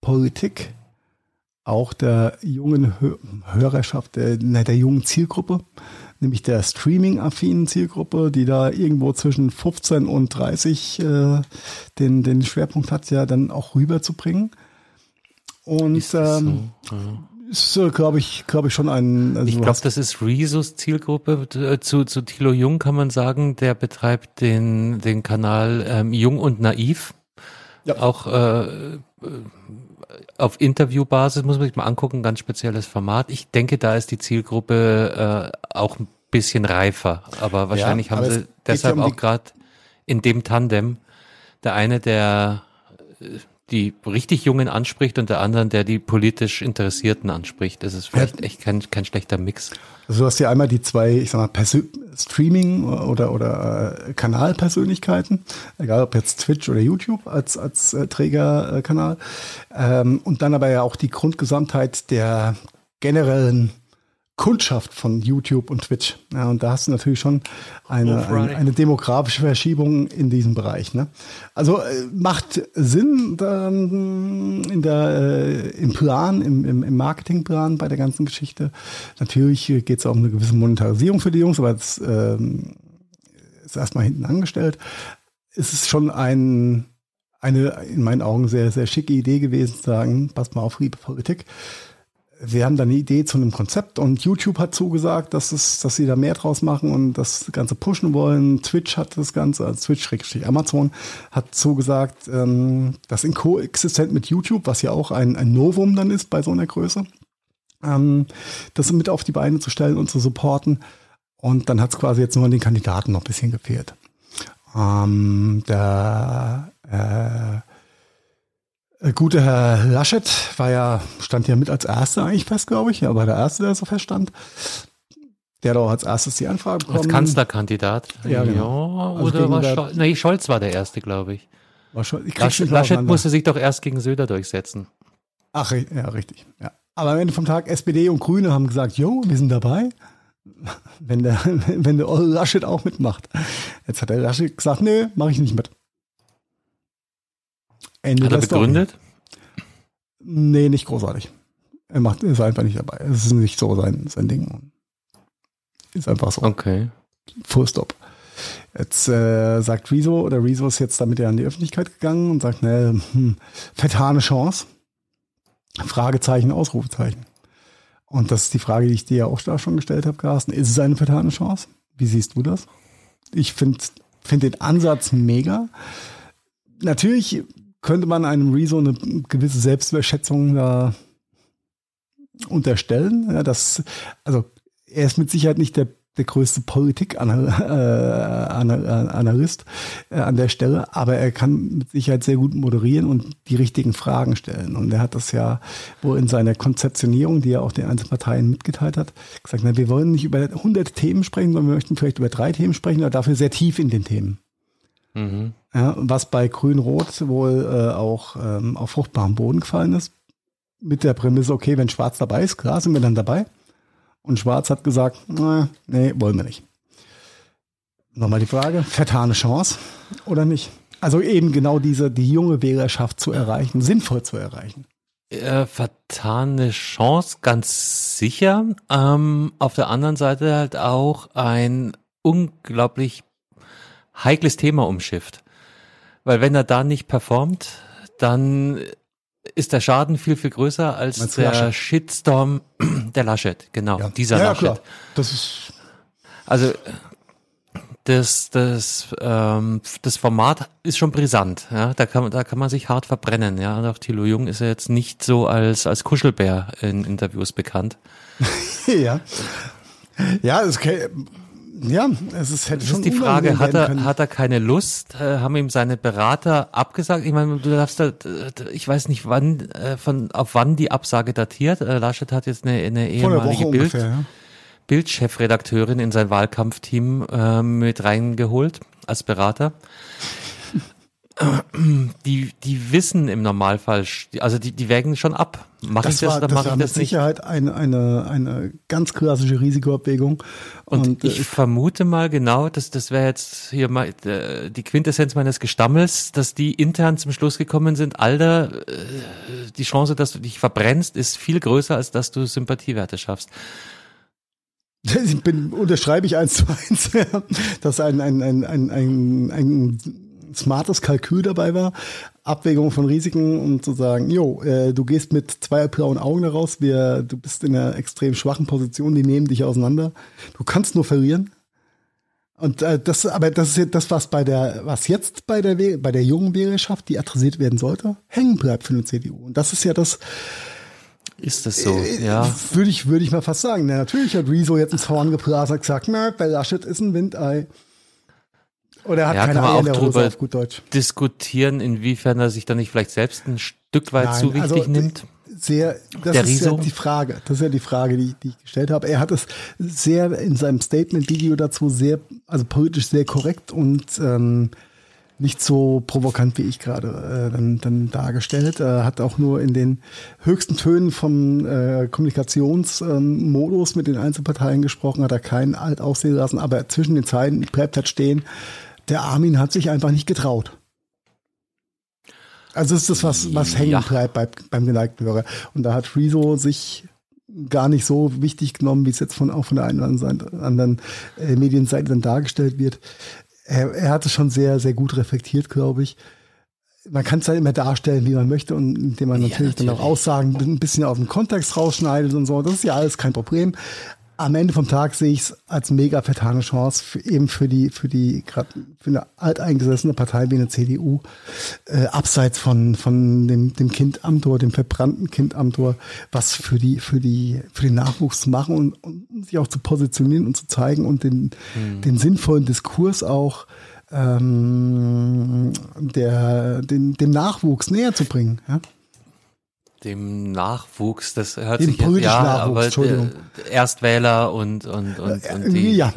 C: Politik auch der jungen Hör Hörerschaft, der, der jungen Zielgruppe, nämlich der Streaming-affinen Zielgruppe, die da irgendwo zwischen 15 und 30 äh, den, den Schwerpunkt hat, ja dann auch rüberzubringen. Und ähm, so? ja ist, äh, glaube ich, glaube ich schon ein.
B: Also ich glaube, das ist Rezos Zielgruppe. Äh, zu, zu Thilo Jung kann man sagen, der betreibt den, den Kanal ähm, Jung und Naiv. Ja. Auch äh, äh, auf Interviewbasis muss man sich mal angucken, ganz spezielles Format. Ich denke, da ist die Zielgruppe äh, auch ein bisschen reifer, aber wahrscheinlich ja, aber haben sie deshalb um auch gerade in dem Tandem der eine, der die richtig Jungen anspricht und der anderen, der die politisch Interessierten anspricht. Das ist vielleicht ja. echt kein, kein schlechter Mix.
C: Also du hast ja einmal die zwei, ich sag mal, Persö Streaming oder, oder äh, Kanalpersönlichkeiten, egal ob jetzt Twitch oder YouTube als, als äh, Trägerkanal. Ähm, und dann aber ja auch die Grundgesamtheit der generellen Kundschaft von YouTube und Twitch. Ja, und da hast du natürlich schon eine, eine, eine, demografische Verschiebung in diesem Bereich. Ne? Also äh, macht Sinn ähm, in der, äh, im Plan, im, im, im Marketingplan bei der ganzen Geschichte. Natürlich geht es auch um eine gewisse Monetarisierung für die Jungs, aber das ähm, ist erstmal hinten angestellt. Es ist schon ein, eine in meinen Augen sehr, sehr schicke Idee gewesen, zu sagen, passt mal auf, liebe Politik wir haben da eine Idee zu einem Konzept und YouTube hat zugesagt, dass, es, dass sie da mehr draus machen und das Ganze pushen wollen. Twitch hat das Ganze, also Twitch, Amazon, hat zugesagt, ähm, das in koexistent mit YouTube, was ja auch ein, ein Novum dann ist bei so einer Größe, ähm, das mit auf die Beine zu stellen und zu supporten. Und dann hat es quasi jetzt nur an den Kandidaten noch ein bisschen gefehlt. Ähm, der äh, gute Herr Laschet war ja, stand ja mit als Erster eigentlich fest, glaube ich. Er war der Erste, der so feststand. Der hat auch als erstes die Anfrage bekommen.
B: Als Kanzlerkandidat.
C: Ja, genau.
B: Ja, oder war Scholz? Nee, Scholz war der Erste, glaube ich.
C: War Scholz, ich
B: Laschet, Laschet musste sich doch erst gegen Söder durchsetzen.
C: Ach, ja, richtig. Ja. Aber am Ende vom Tag, SPD und Grüne haben gesagt, jo, wir sind dabei. *laughs* Wenn der, *laughs* wenn der Laschet auch mitmacht. Jetzt hat der Laschet gesagt, nö, mache ich nicht mit.
B: Ende hat er begründet?
C: Story. Nee, nicht großartig. Er macht, ist einfach nicht dabei. Es ist nicht so sein, sein Ding. Ist einfach so.
B: Okay.
C: Full stop. Jetzt äh, sagt Rezo, oder Rezo ist jetzt damit ja an die Öffentlichkeit gegangen und sagt, ne, hm, vertane Chance. Fragezeichen, Ausrufezeichen. Und das ist die Frage, die ich dir ja auch da schon gestellt habe, Carsten. Ist es eine vertane Chance? Wie siehst du das? Ich finde find den Ansatz mega. Natürlich könnte man einem Rezo eine gewisse Selbstüberschätzung da unterstellen. Ja, das, also er ist mit Sicherheit nicht der der größte Politikanalyst äh, äh, an der Stelle, aber er kann mit Sicherheit sehr gut moderieren und die richtigen Fragen stellen. Und er hat das ja wohl in seiner Konzeptionierung, die er auch den Einzelparteien mitgeteilt hat, gesagt, na, wir wollen nicht über 100 Themen sprechen, sondern wir möchten vielleicht über drei Themen sprechen, aber dafür sehr tief in den Themen. Mhm. Ja, was bei Grün-Rot wohl äh, auch ähm, auf fruchtbarem Boden gefallen ist, mit der Prämisse, okay, wenn Schwarz dabei ist, klar, sind wir dann dabei. Und Schwarz hat gesagt, nee, wollen wir nicht. Nochmal die Frage, vertane Chance oder nicht? Also eben genau diese, die junge Wählerschaft zu erreichen, sinnvoll zu erreichen.
B: Äh, vertane Chance, ganz sicher. Ähm, auf der anderen Seite halt auch ein unglaublich heikles Thema umschifft. Weil wenn er da nicht performt, dann ist der Schaden viel, viel größer als Meinst der Laschet? Shitstorm *clears throat* der Laschet, genau, ja. dieser ja, Laschet. Ja, klar.
C: Das ist
B: also das, das, ähm, das Format ist schon brisant, ja. Da kann, da kann man sich hart verbrennen, ja. Und auch Thilo Jung ist ja jetzt nicht so als, als Kuschelbär in Interviews bekannt. *laughs*
C: ja. Ja, es ja, es ist, hätte
B: das schon ist die Frage, hat er, hat er keine Lust? Äh, haben ihm seine Berater abgesagt? Ich meine, du darfst da, ich weiß nicht wann, äh, von, auf wann die Absage datiert. Äh, Laschet hat jetzt eine, eine ehemalige Bild, ungefähr, ja. Bildchefredakteurin in sein Wahlkampfteam äh, mit reingeholt als Berater die, die wissen im Normalfall, also die, die wägen schon ab. Mache ich das war, oder mache ich das
C: mit Sicherheit eine, eine, eine ganz klassische Risikoabwägung.
B: Und, und ich äh, vermute mal genau, dass das wäre jetzt hier mal äh, die Quintessenz meines Gestammels, dass die intern zum Schluss gekommen sind, Alter, äh, die Chance, dass du dich verbrennst, ist viel größer, als dass du Sympathiewerte schaffst.
C: Ich *laughs* bin, unterschreibe ich eins zu eins, *laughs* dass ein, ein, ein, ein, ein, ein smartes Kalkül dabei war, Abwägung von Risiken, um zu sagen, jo, äh, du gehst mit zwei blauen Augen daraus, wir, du bist in einer extrem schwachen Position, die nehmen dich auseinander. Du kannst nur verlieren. Und äh, das, aber das ist jetzt das, was bei der, was jetzt bei der bei der jungen Wählerschaft, die adressiert werden sollte, hängen bleibt für eine CDU. Und das ist ja das.
B: Ist das so? Äh, ja.
C: Würde ich, würde ich mal fast sagen. Na, natürlich hat Rezo jetzt ins Horn geprasert gesagt, na, bei Laschet ist ein Windei. Oder hat ja, keine kann man auch drüber auf gut Deutsch.
B: diskutieren, inwiefern er sich dann nicht vielleicht selbst ein Stück weit Nein, zu wichtig also, nimmt?
C: Sehr, das Der ist Riso? ja die Frage. Das ist ja die Frage, die, die ich gestellt habe. Er hat es sehr in seinem Statement-Video dazu sehr, also politisch sehr korrekt und ähm, nicht so provokant wie ich gerade äh, dann, dann dargestellt. Er hat auch nur in den höchsten Tönen vom äh, Kommunikationsmodus ähm, mit den Einzelparteien gesprochen, hat er keinen alt aussehen lassen, aber zwischen den Zeilen bleibt halt stehen, der Armin hat sich einfach nicht getraut. Also ist das was, was hängen bleibt bei, beim geneigten Hörer. Und da hat Rezo sich gar nicht so wichtig genommen, wie es jetzt von, auch von der einen oder anderen äh, Medienseite dann dargestellt wird. Er, er hat es schon sehr, sehr gut reflektiert, glaube ich. Man kann es halt immer darstellen, wie man möchte und indem man natürlich, ja, natürlich, dann auch Aussagen ein bisschen auf den Kontext rausschneidet und so. Das ist ja alles kein Problem. Am Ende vom Tag sehe ich es als mega vertane Chance für, eben für die, für die, gerade für eine alteingesessene Partei wie eine CDU, äh, abseits von, von dem, dem Kind Amtor, dem verbrannten Kind Amtor, was für die, für die, für den Nachwuchs zu machen und, und sich auch zu positionieren und zu zeigen und den, mhm. den sinnvollen Diskurs auch ähm, der, den, dem Nachwuchs näher zu bringen. Ja?
B: Dem Nachwuchs, das hört
C: dem
B: sich
C: jetzt, ja, aber
B: Erstwähler und und und,
C: und die, ja.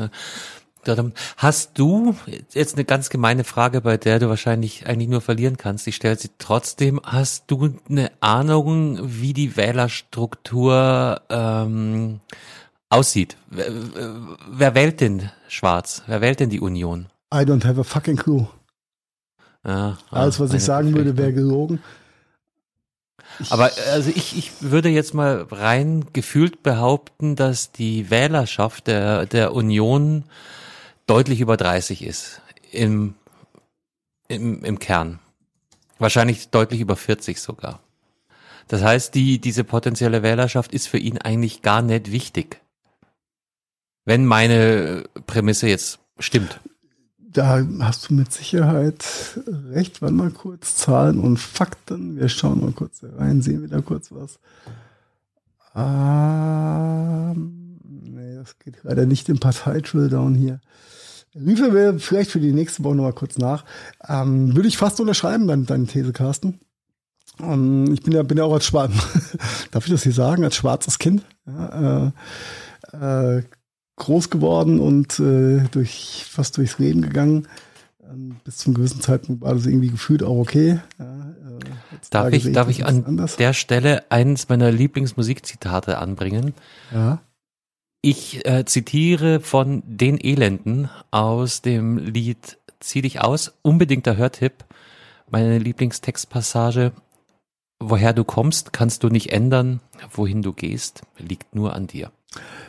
B: Hast du jetzt eine ganz gemeine Frage, bei der du wahrscheinlich eigentlich nur verlieren kannst? Ich stelle sie trotzdem. Hast du eine Ahnung, wie die Wählerstruktur ähm, aussieht? Wer, wer wählt denn Schwarz? Wer wählt denn die Union?
C: I don't have a fucking clue. Ja, Alles, was ich sagen würde, wäre gelogen.
B: Aber also ich, ich würde jetzt mal rein gefühlt behaupten, dass die Wählerschaft der, der Union deutlich über 30 ist im, im, im Kern. Wahrscheinlich deutlich über 40 sogar. Das heißt, die, diese potenzielle Wählerschaft ist für ihn eigentlich gar nicht wichtig. Wenn meine Prämisse jetzt stimmt
C: da hast du mit Sicherheit recht. Warte mal kurz, Zahlen und Fakten. Wir schauen mal kurz rein, sehen wir da kurz was. Ähm, nee, das geht leider nicht im Partei-Drilldown hier. Riefe wir vielleicht für die nächste Woche nochmal kurz nach. Ähm, würde ich fast unterschreiben, deine, deine These, Carsten. Ähm, ich bin ja, bin ja auch als Schwarz, *laughs* darf ich das hier sagen, als schwarzes Kind. Ja, äh, äh, groß geworden und äh, durch fast durchs Leben gegangen. Ähm, bis zum gewissen Zeitpunkt war das irgendwie gefühlt auch okay. Ja,
B: äh, darf ich, darf ich an anders. der Stelle eines meiner Lieblingsmusikzitate anbringen?
C: Ja.
B: Ich äh, zitiere von den Elenden aus dem Lied Zieh dich aus, unbedingter Hörtipp. Meine Lieblingstextpassage. Woher du kommst, kannst du nicht ändern. Wohin du gehst, liegt nur an dir.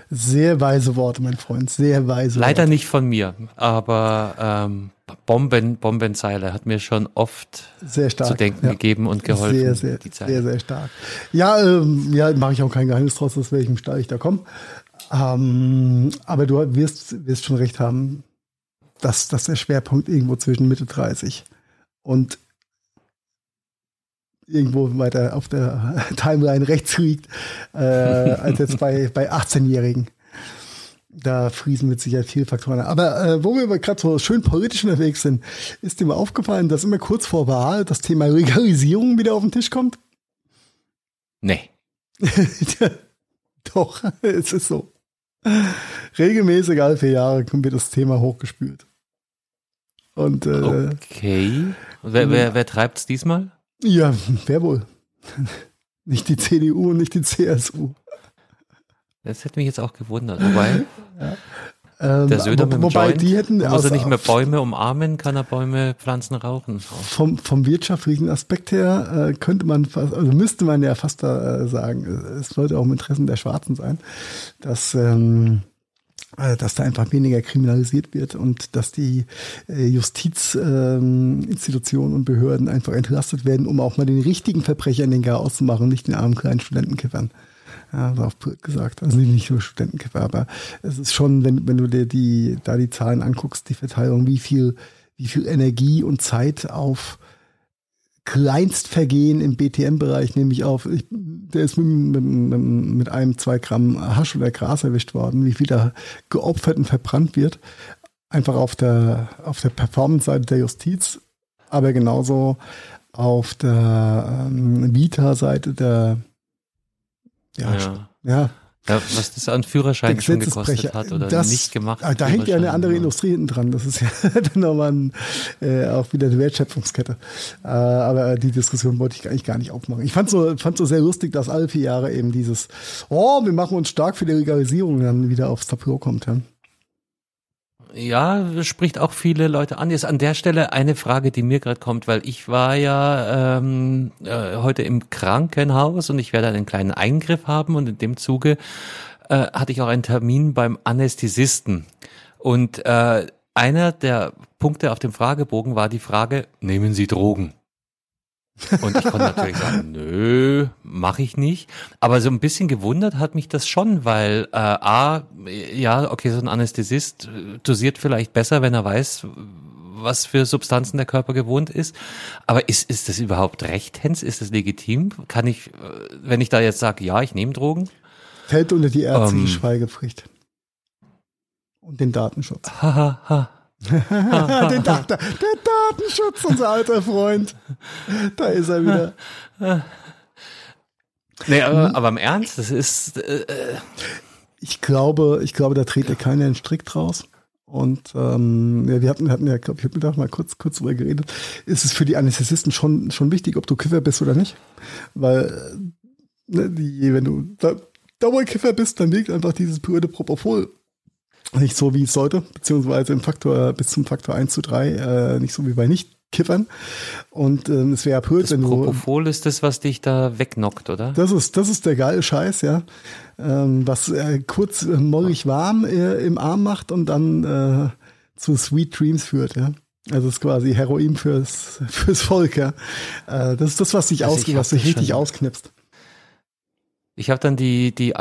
C: Sehr weise Worte, mein Freund, sehr weise
B: Leider
C: Worte.
B: nicht von mir, aber ähm, Bomben, Bombenzeile hat mir schon oft
C: sehr stark,
B: zu denken
C: ja.
B: gegeben und geholfen.
C: Sehr, sehr, sehr, sehr stark. Ja, ähm, ja, mache ich auch kein Geheimnis draus, aus welchem Stall ich da komme. Ähm, aber du wirst, wirst schon recht haben, dass, dass der Schwerpunkt irgendwo zwischen Mitte 30 und irgendwo weiter auf der *laughs* Timeline rechts liegt, äh, als jetzt bei, bei 18-Jährigen. Da friesen mit Sicherheit viele Faktoren. Aber äh, wo wir gerade so schön politisch unterwegs sind, ist dir mal aufgefallen, dass immer kurz vor Wahl das Thema Legalisierung wieder auf den Tisch kommt?
B: Nee. *laughs*
C: Doch, es ist so. Regelmäßig alle vier Jahre kommt mir das Thema hochgespült. Und,
B: äh, okay. Wer, wer, wer treibt es diesmal?
C: Ja, wer wohl? *laughs* nicht die CDU und nicht die CSU.
B: Das hätte mich jetzt auch gewundert. Wobei,
C: ja.
B: Ähm, der Söder wo,
C: wobei
B: Joint,
C: die hätten
B: muss er nicht mehr Bäume umarmen, kann er Bäume pflanzen rauchen.
C: Vom, vom wirtschaftlichen Aspekt her äh, könnte man fast, also müsste man ja fast da äh, sagen, es sollte auch im Interesse der Schwarzen sein, dass ähm, äh, dass da einfach weniger kriminalisiert wird und dass die äh, Justizinstitutionen ähm, und Behörden einfach entlastet werden, um auch mal den richtigen Verbrechern den Gar auszumachen, nicht den armen kleinen Studentenkiffern. Ja, war auch gesagt. Also nicht nur Studentenkiffer, aber es ist schon, wenn, wenn du dir die, da die Zahlen anguckst, die Verteilung, wie viel, wie viel Energie und Zeit auf Kleinstvergehen im BTM-Bereich, nämlich auf, ich, der ist mit, mit, mit, einem, zwei Gramm Hasch oder Gras erwischt worden, wie viel da geopfert und verbrannt wird. Einfach auf der, auf der Performance-Seite der Justiz, aber genauso auf der ähm, Vita-Seite der, ja, ja. ja
B: ja, was das an Führerschein schon gekostet hat oder das, nicht gemacht.
C: Ah, da hängt ja eine andere Industrie hinten dran. Das ist ja *laughs* dann nochmal ein, äh, auch wieder eine Wertschöpfungskette. Äh, aber die Diskussion wollte ich eigentlich gar nicht aufmachen. Ich fand so, fand so sehr lustig, dass alle vier Jahre eben dieses, oh, wir machen uns stark für die Legalisierung dann wieder aufs Tableau kommt. Ja.
B: Ja, spricht auch viele Leute an. Jetzt an der Stelle eine Frage, die mir gerade kommt, weil ich war ja ähm, äh, heute im Krankenhaus und ich werde einen kleinen Eingriff haben und in dem Zuge äh, hatte ich auch einen Termin beim Anästhesisten. Und äh, einer der Punkte auf dem Fragebogen war die Frage, nehmen Sie Drogen? Und ich konnte natürlich sagen, *laughs* nö, mache ich nicht. Aber so ein bisschen gewundert hat mich das schon, weil äh, A, ja, okay, so ein Anästhesist äh, dosiert vielleicht besser, wenn er weiß, was für Substanzen der Körper gewohnt ist. Aber ist, ist das überhaupt rechtens? Ist das legitim? Kann ich, äh, wenn ich da jetzt sage, ja, ich nehme Drogen?
C: Fällt unter die ärztliche ähm, Schweigepflicht. Und den Datenschutz.
B: Haha. ha. *laughs*
C: den da der Datenschutz, unser alter Freund. Da ist er wieder.
B: Nee, aber, aber im Ernst, das ist. Äh, äh,
C: ich glaube, ich glaube, da dreht er keiner einen Strick draus. Und ähm, ja, wir hatten, wir hatten ja, glaube ich, habe da mal kurz, kurz drüber geredet. Ist es für die Anästhesisten schon, schon wichtig, ob du Kiffer bist oder nicht? Weil, ne, die, wenn du da, Dauerkiffer bist, dann wirkt einfach dieses pure Propofol nicht so, wie es sollte, beziehungsweise im Faktor bis zum Faktor 1 zu 3, äh, nicht so wie bei nicht Kiffern. Und ähm, es wäre blöd,
B: wenn du. Propofol ist das, was dich da wegnockt, oder?
C: Das ist, das ist der geile Scheiß, ja. Ähm, was äh, kurz äh, mollig warm äh, im Arm macht und dann äh, zu Sweet Dreams führt, ja. Also es ist quasi Heroin fürs, *laughs* fürs Volk, ja. Äh, das ist das, was dich, also aus, was dich richtig ausknipst.
B: Ich habe dann die, die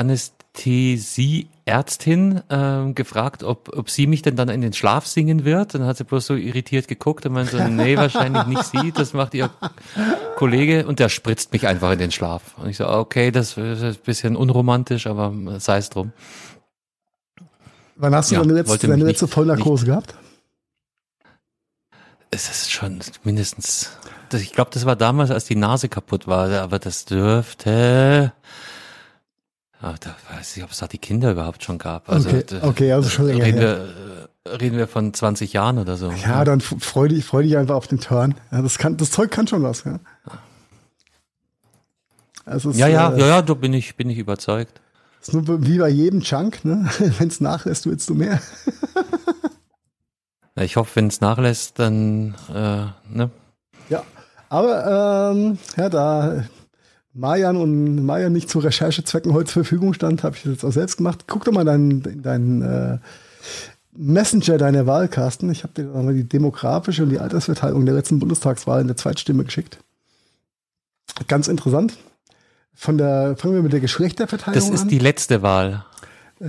B: Anästhesie-Ärztin äh, gefragt, ob, ob sie mich denn dann in den Schlaf singen wird. Dann hat sie bloß so irritiert geguckt und meinte so, nee, wahrscheinlich nicht sie, das macht ihr Kollege und der spritzt mich einfach in den Schlaf. Und ich so, okay, das ist ein bisschen unromantisch, aber sei es drum.
C: Wann hast du ja, deine letzte, deine letzte Vollnarkose gehabt?
B: Es ist schon mindestens, ich glaube, das war damals, als die Nase kaputt war, aber das dürfte Ach, da weiß ich, ob es da die Kinder überhaupt schon gab.
C: Also, okay, okay also schon länger
B: reden her. Wir, äh, reden wir von 20 Jahren oder so.
C: Ja, dann freu dich, freu dich einfach auf den Turn. Ja, das kann, das Zeug kann schon was, ja.
B: Also ja, ja, äh, ja, ja, da bin ich, bin ich überzeugt.
C: Ist nur wie bei jedem Chunk, ne? *laughs* Wenn es nachlässt, willst du mehr. *laughs*
B: ich hoffe, wenn es nachlässt, dann, äh, ne?
C: Ja, aber ähm, ja, da Mayan und Mayan nicht zu Recherchezwecken heute zur Verfügung stand, habe ich das jetzt auch selbst gemacht. Guck doch mal deinen dein, äh, Messenger deiner Wahlkasten. Ich habe dir mal die demografische und die Altersverteilung der letzten Bundestagswahl in der Zweitstimme geschickt. Ganz interessant. Von der, fangen wir mit der Geschlechterverteilung
B: an. Das ist
C: an.
B: die letzte Wahl.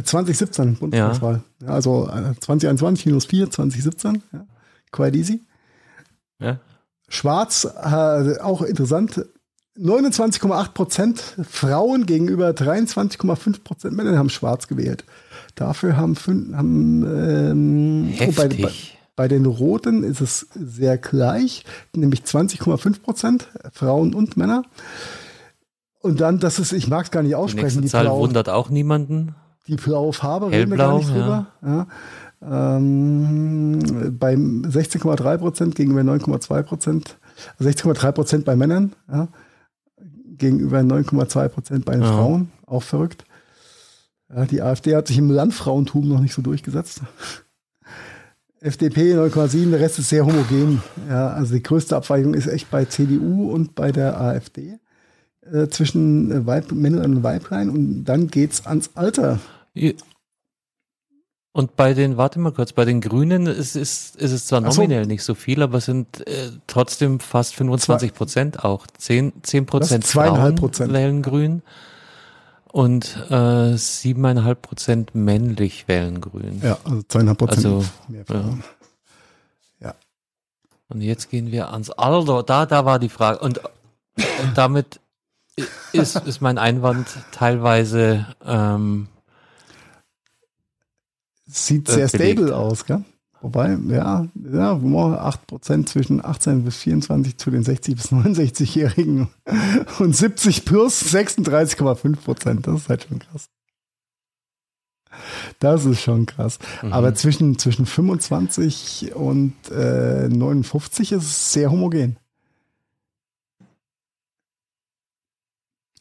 C: 2017 äh, Bundestagswahl. Ja. also äh, 2021 minus 4, 2017. Ja. Quite easy. Schwarz, äh, auch interessant, 29,8 Prozent Frauen gegenüber 23,5 Prozent Männer haben schwarz gewählt. Dafür haben, fünf, haben ähm,
B: oh,
C: bei, bei, bei, den Roten ist es sehr gleich, nämlich 20,5 Prozent Frauen und Männer. Und dann, das ist, ich mag es gar nicht aussprechen.
B: Die, die Zahl blaue, wundert auch niemanden.
C: Die blaue Farbe,
B: Hellblau, reden wir gar nicht drüber.
C: Ja. Ja. Ähm, beim 16,3 Prozent gegenüber 9,2 Prozent, 16,3 Prozent bei Männern. Ja gegenüber 9,2 Prozent bei den ja. Frauen. Auch verrückt. Die AfD hat sich im Landfrauentum noch nicht so durchgesetzt. *laughs* FDP 9,7, der Rest ist sehr homogen. Ja, also die größte Abweichung ist echt bei CDU und bei der AfD äh, zwischen Weib, Männern und Weiblein und dann geht's ans Alter.
B: Und bei den, warte mal kurz, bei den Grünen ist, ist, ist es zwar nominell so. nicht so viel, aber es sind äh, trotzdem fast 25 Prozent auch. 10, 10 Prozent
C: Frauen Prozent.
B: wählen Grün und äh, 7,5 Prozent männlich wählen Grün.
C: Ja, also zweieinhalb Prozent
B: also, mehr Ja. ja. Und jetzt gehen wir ans Alter. Da, da war die Frage. Und, und damit ist, ist mein Einwand teilweise ähm,
C: Sieht sehr stable aus, gell? Wobei, ja, ja, 8% zwischen 18 bis 24 zu den 60 bis 69-Jährigen *laughs* und 70 plus 36,5%. Das ist halt schon krass. Das ist schon krass. Mhm. Aber zwischen, zwischen 25 und äh, 59 ist es sehr homogen.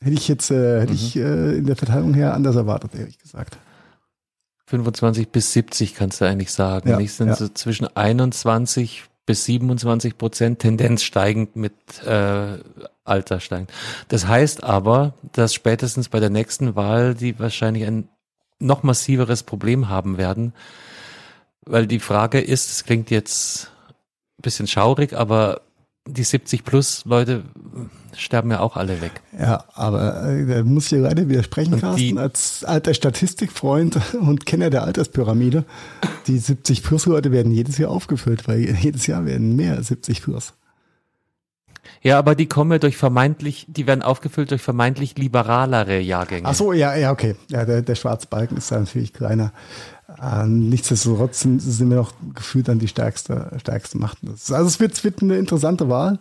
C: Hätte ich jetzt äh, hätte mhm. ich äh, in der Verteilung her anders erwartet, ehrlich gesagt.
B: 25 bis 70 kannst du eigentlich sagen. Ja, Nicht sind ja. so zwischen 21 bis 27 Prozent Tendenz steigend mit äh, Alter steigend. Das heißt aber, dass spätestens bei der nächsten Wahl die wahrscheinlich ein noch massiveres Problem haben werden, weil die Frage ist, es klingt jetzt ein bisschen schaurig, aber die 70 plus Leute sterben ja auch alle weg.
C: Ja, aber äh, da muss ich dir leider widersprechen, Carsten, als alter Statistikfreund *laughs* und Kenner der Alterspyramide. Die 70 plus Leute werden jedes Jahr aufgefüllt, weil *laughs* jedes Jahr werden mehr als 70 plus.
B: Ja, aber die kommen ja durch vermeintlich, die werden aufgefüllt durch vermeintlich liberalere Jahrgänge.
C: Ach so, ja, ja, okay. Ja, der, der schwarze Balken ist da natürlich kleiner. Äh, nichtsdestotrotz sind, sind wir noch gefühlt dann die stärkste, stärkste Macht. Also es wird, es wird eine interessante Wahl.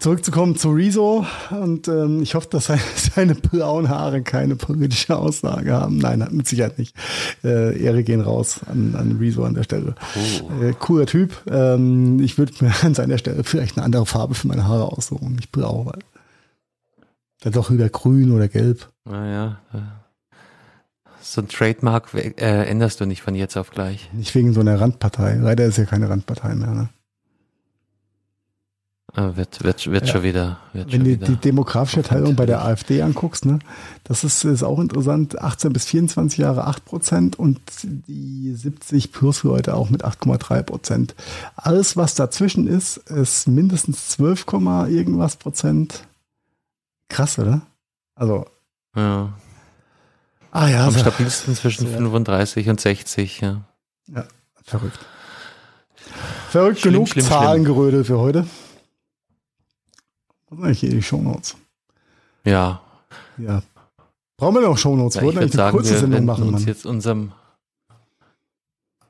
C: Zurückzukommen zu Rezo und ähm, ich hoffe, dass seine, *laughs* seine braunen Haare keine politische Aussage haben. Nein, mit Sicherheit nicht. Äh, Ehre gehen raus an, an Rezo an der Stelle. Oh. Äh, cooler Typ. Ähm, ich würde mir an seiner Stelle vielleicht eine andere Farbe für meine Haare aussuchen. Nicht blau, weil dann doch wieder grün oder gelb.
B: Naja, so ein Trademark äh, änderst du nicht von jetzt auf gleich.
C: Nicht wegen so einer Randpartei. Leider ist ja keine Randpartei mehr. Ne?
B: Ah, wird, wird, wird ja. schon wieder. Wird
C: Wenn
B: du
C: die demografische Teilung bei der AfD anguckst, ne, das ist, ist auch interessant. 18 bis 24 Jahre 8 Prozent und die 70 plus Leute auch mit 8,3 Prozent. Alles, was dazwischen ist, ist mindestens 12, irgendwas Prozent. Krass, oder? Also.
B: Ja.
C: Ah ja.
B: Am so. stabilsten zwischen so. 35 und 60, ja.
C: Ja, verrückt. Verrückt schlimm, genug schlimm, Zahlengerödel für heute. Was sind eigentlich hier die Shownotes?
B: Ja.
C: Ja. Brauchen wir noch Shownotes?
B: Ja, Wollten eigentlich eine kurze wir Sendung machen, uns Mann. jetzt unserem,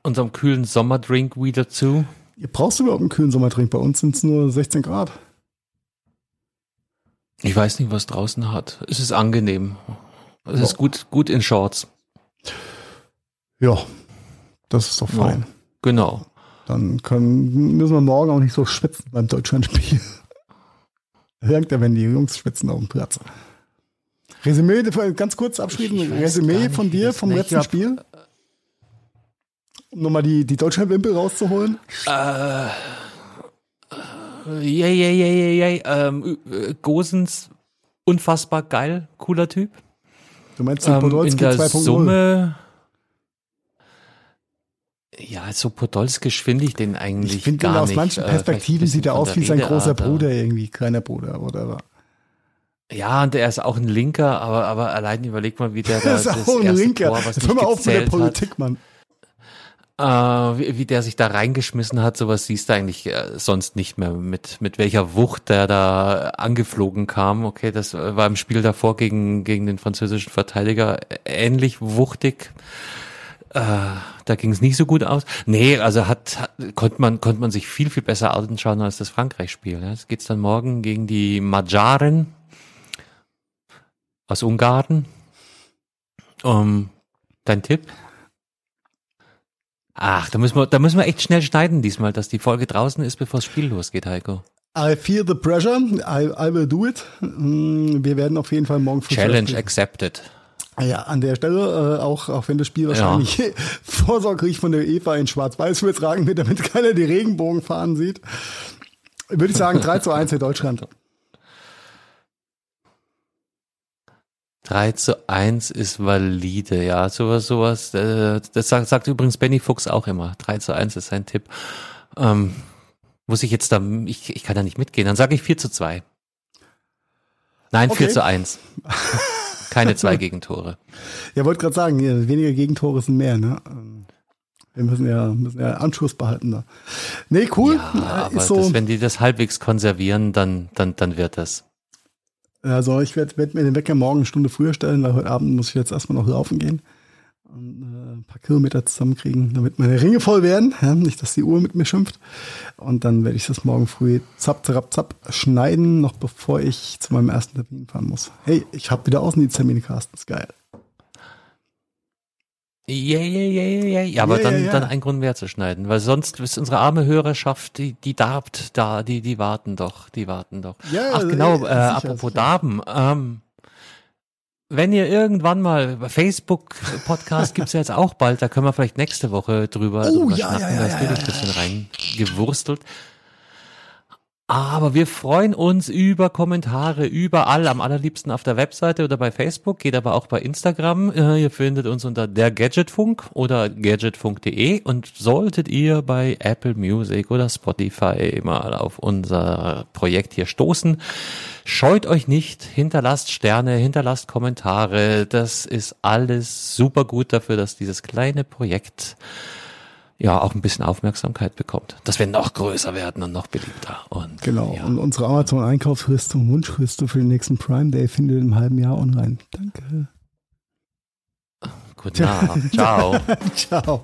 B: unserem kühlen Sommerdrink wieder zu.
C: Ihr brauchst überhaupt einen kühlen Sommerdrink? Bei uns sind es nur 16 Grad.
B: Ich weiß nicht, was draußen hat. Es ist angenehm. Es ist gut, gut in Shorts.
C: Ja, das ist doch fein. Ja,
B: genau.
C: Dann können, müssen wir morgen auch nicht so schwitzen beim Deutschlandspiel. Hört er, wenn die Jungs schwitzen auf dem Platz. Resümee, ganz kurz abschließen, Resümee von dir vom letzten hab, Spiel. Um nochmal die, die Deutschlandwimpel rauszuholen.
B: Äh, ja, ja, ja, ja, ja. Ähm, Gosens, unfassbar geil, cooler Typ.
C: Du meinst den Podolski ähm, 2.0?
B: Summe, ja, so Podolski finde ich den eigentlich ich gar
C: ihn aus manchen äh, Perspektiven sieht er aus wie sein großer Bruder irgendwie, kleiner Bruder oder
B: ja, und er ist auch ein Linker, aber, aber allein überleg mal, wie der *laughs* da
C: das, ist auch ein Linker. Tor, was Hör mal auf mit der Politik,
B: hat, Mann. Äh, wie, wie der sich da reingeschmissen hat, sowas siehst du eigentlich äh, sonst nicht mehr. Mit, mit welcher Wucht der da angeflogen kam. Okay, das war im Spiel davor gegen, gegen den französischen Verteidiger ähnlich wuchtig. Äh, da ging es nicht so gut aus. Nee, also hat, hat konnte man konnte man sich viel viel besser anschauen als das Frankreich-Spiel. Jetzt geht's dann morgen gegen die Magyaren aus Ungarn. Um, dein Tipp? Ach, da müssen wir, da müssen wir echt schnell schneiden diesmal, dass die Folge draußen ist, bevor das Spiel losgeht, Heiko.
C: I feel the pressure. I, I will do it. Mm, wir werden auf jeden Fall morgen
B: früh. Challenge accepted.
C: Ja, an der Stelle, äh, auch, auch wenn das Spiel wahrscheinlich ja. *laughs* vorsorglich von der eva in Schwarz-Weiß übertragen wird, damit keiner die Regenbogenfahnen sieht, würde ich sagen 3 zu 1 für Deutschland.
B: 3 zu 1 ist valide, ja, sowas, sowas, äh, das sagt, sagt übrigens Benny Fuchs auch immer. 3 zu 1 ist sein Tipp. Ähm, muss ich jetzt da, ich, ich kann da nicht mitgehen, dann sage ich 4 zu 2. Nein, okay. 4 zu 1. Keine zwei *laughs* Gegentore.
C: Ja, wollte gerade sagen, weniger Gegentore sind mehr, ne? Wir müssen ja, müssen ja Anschluss behalten da. Nee, cool.
B: Ja, aber so, das, wenn die das halbwegs konservieren, dann, dann, dann wird das.
C: Also ich werde werd mir den Wecker morgen eine Stunde früher stellen, weil heute Abend muss ich jetzt erstmal noch laufen gehen und äh, ein paar Kilometer zusammenkriegen, damit meine Ringe voll werden. Ja, nicht, dass die Uhr mit mir schimpft. Und dann werde ich das morgen früh zapp, zapp, zapp schneiden, noch bevor ich zu meinem ersten Termin fahren muss. Hey, ich habe wieder Außendiensttermine, Carsten. Ist geil.
B: Ja, ja, ja, ja, ja. Aber dann, ja, dann ein Grund mehr zu schneiden, weil sonst ist unsere arme Hörerschaft, die, die darbt da, die, die warten doch, die warten doch. Ja, Ach genau, äh, sicher, apropos sicher. Darben, ähm, wenn ihr irgendwann mal Facebook Podcast gibt's ja jetzt auch bald, da können wir vielleicht nächste Woche drüber,
C: oh,
B: drüber
C: ja,
B: schnacken,
C: ja, ja,
B: da ist ja, ein bisschen reingewurstelt. Aber wir freuen uns über Kommentare überall, am allerliebsten auf der Webseite oder bei Facebook, geht aber auch bei Instagram. Äh, ihr findet uns unter der Gadgetfunk oder gadgetfunk.de und solltet ihr bei Apple Music oder Spotify mal auf unser Projekt hier stoßen, scheut euch nicht, hinterlasst Sterne, hinterlasst Kommentare. Das ist alles super gut dafür, dass dieses kleine Projekt ja auch ein bisschen Aufmerksamkeit bekommt, dass wir noch größer werden und noch beliebter. Und,
C: genau.
B: Ja.
C: Und unsere Amazon Einkaufsliste und Wunschliste für den nächsten Prime Day findet ihr im halben Jahr online. Danke.
B: Guten Abend. Ciao. *laughs*
C: Ciao.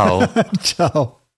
B: Ciao. *laughs*
C: Ciao.